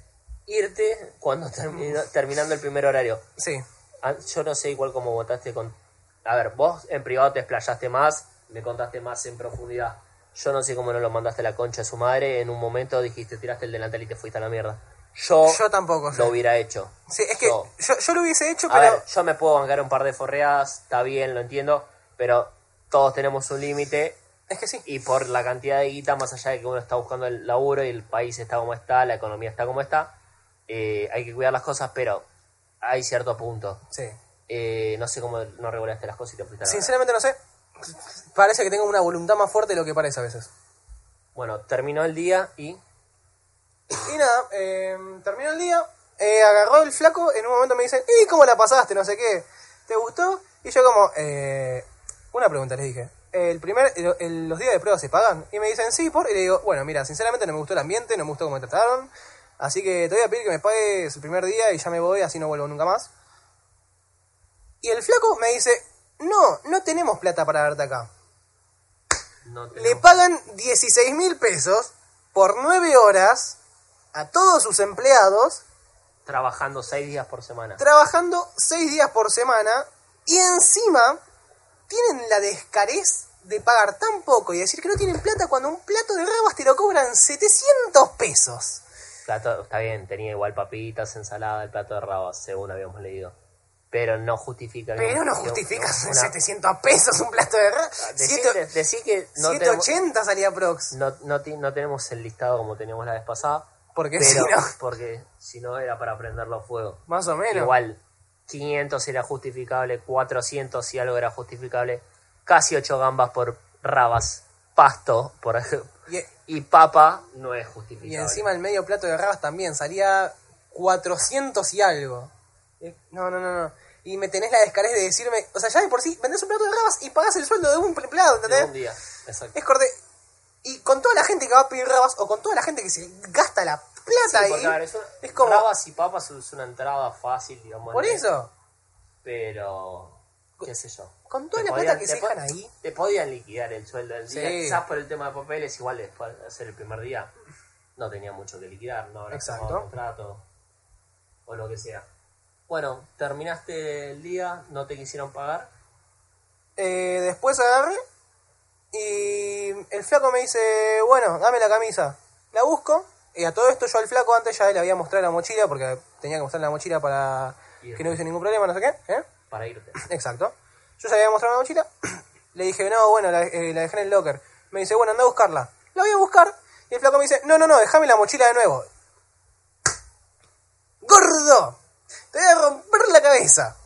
irte cuando terminó- terminando el primer horario. Sí, Ah, Yo no sé igual cómo votaste con... A ver, vos en privado te explayaste más, me contaste más en profundidad. Yo no sé cómo no lo mandaste a la concha de su madre. En un momento dijiste, tiraste el delantal y te fuiste a la mierda. Yo, yo tampoco sé. lo hubiera hecho. Sí, es que Yo. yo, yo lo hubiese hecho, A pero... ver, yo me puedo bancar un par de forreadas, está bien, lo entiendo, pero todos tenemos un límite Es que sí. y por la cantidad de guita, más allá de que uno está buscando el laburo y el país está como está, la economía está como está, eh, hay que cuidar las cosas, pero hay cierto punto. Sí. Eh, no sé cómo no regulaste las cosas y te fuiste a la Sinceramente no sé. Parece que tengo una voluntad más fuerte de lo que parece a veces. Bueno, terminó el día y Y nada, eh, terminó el día, eh, agarró el flaco, en un momento me dicen, ¿y cómo la pasaste? No sé qué, ¿te gustó? Y yo como, eh, una pregunta les dije, el primer, el- el- ¿los días de prueba se pagan? Y me dicen, sí, por, y le digo, bueno, mira, sinceramente no me gustó el ambiente, no me gustó cómo me trataron, Así que te voy a pedir que me pagues el primer día y ya me voy, así no vuelvo nunca más. Y el flaco me dice, no, no tenemos plata para darte acá. No Le pagan 16 mil pesos por 9 horas a todos sus empleados, Trabajando seis días por semana. trabajando 6 días por semana, y encima tienen la descarez de pagar tan poco y decir que no tienen plata cuando un plato de rabas te lo cobran 700 pesos. Plato, está bien, tenía igual papitas, ensalada, el plato de rabas, según habíamos leído. Pero no justifica. Pero no justificas una- 700 pesos un plato de rabas. Decí, decí que no tenemos, 780 salía prox. no, no, no tenemos el listado como teníamos la vez pasada. Porque si no, Porque si no era para prenderlo a fuego. más o menos. Igual, 500 era justificable, 400 si algo era justificable, casi 8 gambas por rabas, pasto, por Y, y papa no es y justificable. encima el medio plato de rabas también salía 400 y algo. Eh, No, no, no, no. Y me tenés la descarez de decirme, o sea, ya de por sí vendés un plato de rabas y pagás el sueldo de un empleado, De ¿entendés? un día, exacto. Es corte. Y con toda la gente que va a pedir rabas o con toda la gente que se gasta la plata Sí, ahí, es, una- es como- rabas y papas es una entrada fácil, digamos. por eso, Pero, qué sé yo. con toda Te la podían- plata que se dejan ahí, Te podían liquidar el sueldo del día. Sí. Quizás por el tema de papeles, igual después de hacer el primer día, no tenía mucho que liquidar, no habrá contrato o lo que sea. Bueno, terminaste el día, no te quisieron pagar. Eh, después agarré y el flaco me dice, bueno, dame la camisa. La busco y a todo esto yo al flaco antes ya le había mostrado la mochila porque tenía que mostrar la mochila para que no hubiese ningún problema, no sé qué. ¿eh? Para irte. <clears throat> Exacto. Yo ya le había mostrado la mochila. <clears throat> Le dije, no, bueno, la, eh, la dejé en el locker. Me dice, bueno, anda a buscarla. La voy a buscar. Y el flaco me dice, no, no, no, déjame la mochila de nuevo. ¡Gordo! Te voy a romper la cabeza.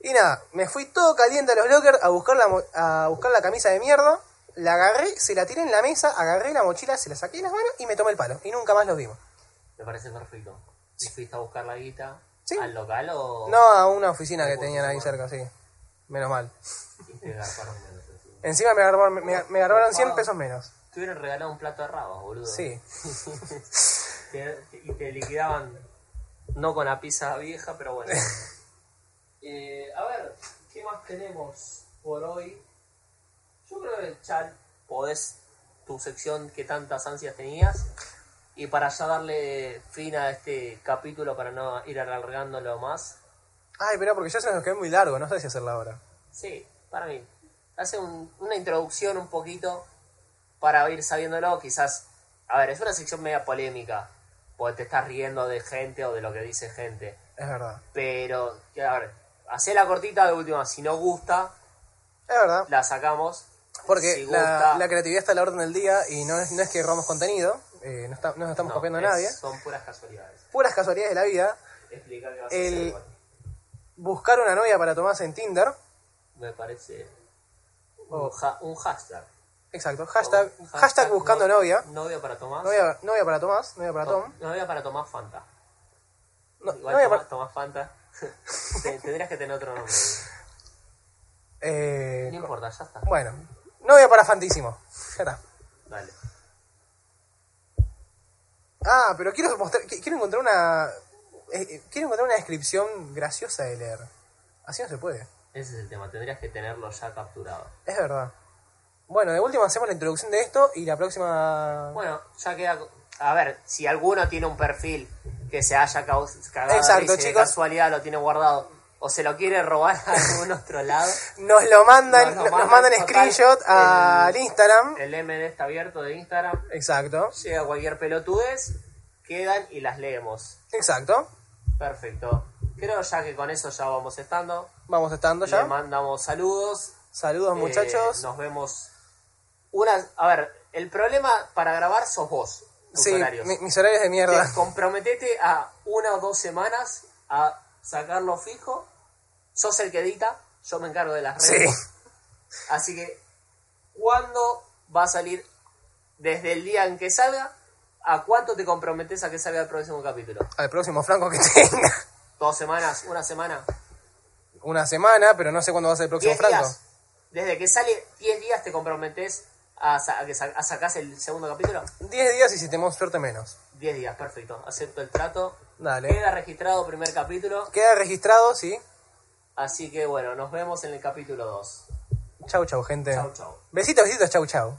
Y nada, me fui todo caliente a los lockers a buscar la, a buscar la camisa de mierda. La agarré, se la tiré en la mesa, agarré la mochila, se la saqué de las manos y me tomé el palo. Y nunca más los vimos. Me parece perfecto. ¿Y fuiste a buscar la guita Sí. al local o.? No a una oficina que tenían ahí cerca, sí. Menos mal. Encima. Me agarraron, me, me agarraron 100 pesos menos. Te hubieran regalado un plato de rabas, boludo. Sí. <laughs> Te- y te liquidaban no con la pizza vieja, pero bueno. <laughs> Eh, a ver, ¿qué más tenemos por hoy? Yo creo que ya podés tu sección que tantas ansias tenías. Y para ya darle fin a este capítulo, para no ir alargándolo más, Ay, pero porque ya se nos quedó muy largo, no sé si hacerla ahora. Sí, para mí. Hace un- una introducción un poquito para ir sabiéndolo. Quizás, a ver, es una sección media polémica. Porque te estás riendo de gente o de lo que dice gente. Es verdad. Pero, a ver, hacé la cortita de última. Si no gusta, Es verdad. la sacamos. Porque si la, gusta- la creatividad está a la orden del día y no es, no es que robamos contenido, eh, no, está- no nos estamos No, copiando a nadie. Son puras casualidades. Puras casualidades de la vida. Explica qué vas a hacer. Buscar una novia para Tomás en Tinder. Me parece Oh. un, ha- un hashtag. Exacto. Hashtag, Un hashtag buscando no- novia. Novia para Tomás. Novia, novia para Tomás, novia para Tom. Novia para Tomás Fanta. No, Igual novia Tomás, para- Tomás Fanta. <laughs> Te- Tendrías que tener otro nombre. eh, No importa, ya está. bueno, novia para Fantísimo. Ya está. Dale. Ah, pero quiero mostrar, qui- quiero encontrar una, eh, eh, quiero encontrar una descripción graciosa de leer. Así no se puede. Ese es el tema, tendrías que tenerlo ya capturado. Es verdad. Bueno, de última hacemos la introducción de esto y la próxima. Bueno, ya queda. A ver, si alguno tiene un perfil que se haya cagado de Exacto, risa y de chicos. casualidad lo tiene guardado o se lo quiere robar a algún otro lado, <laughs> Nos lo mandan, Nos mandan, screenshot al Instagram. el MD está abierto de Instagram, Exacto, llega cualquier pelotudez, quedan y las leemos. exacto. Perfecto. Creo ya que con eso ya vamos estando. Vamos estando Le ya. mandamos saludos. Saludos Eh, muchachos. nos vemos. Una, a ver, el problema para grabar sos vos. tus sí, horarios. mi- mis horarios de mierda. Te- comprometete a una o dos semanas a sacarlo fijo. Sos el que edita, yo me encargo de las Sí. redes. Así que, ¿cuándo va a salir? Desde el día en que salga, ¿a cuánto te comprometes a que salga el próximo capítulo? Al próximo Franco que tenga. ¿Dos semanas? ¿Una semana? Una semana, pero no sé cuándo va a ser el próximo ¿Diez Franco. días? Desde que sale 10 días te comprometes a, sa- a que sa- a sacás el segundo capítulo? 10 días y si tenemos suerte menos. 10 días, perfecto. Acepto el trato. Dale. Queda registrado primer capítulo. Queda registrado, sí. Así que bueno, nos vemos en el capítulo 2. Chau, chau, gente. Chau, chau. Besitos, besitos, chau, chau.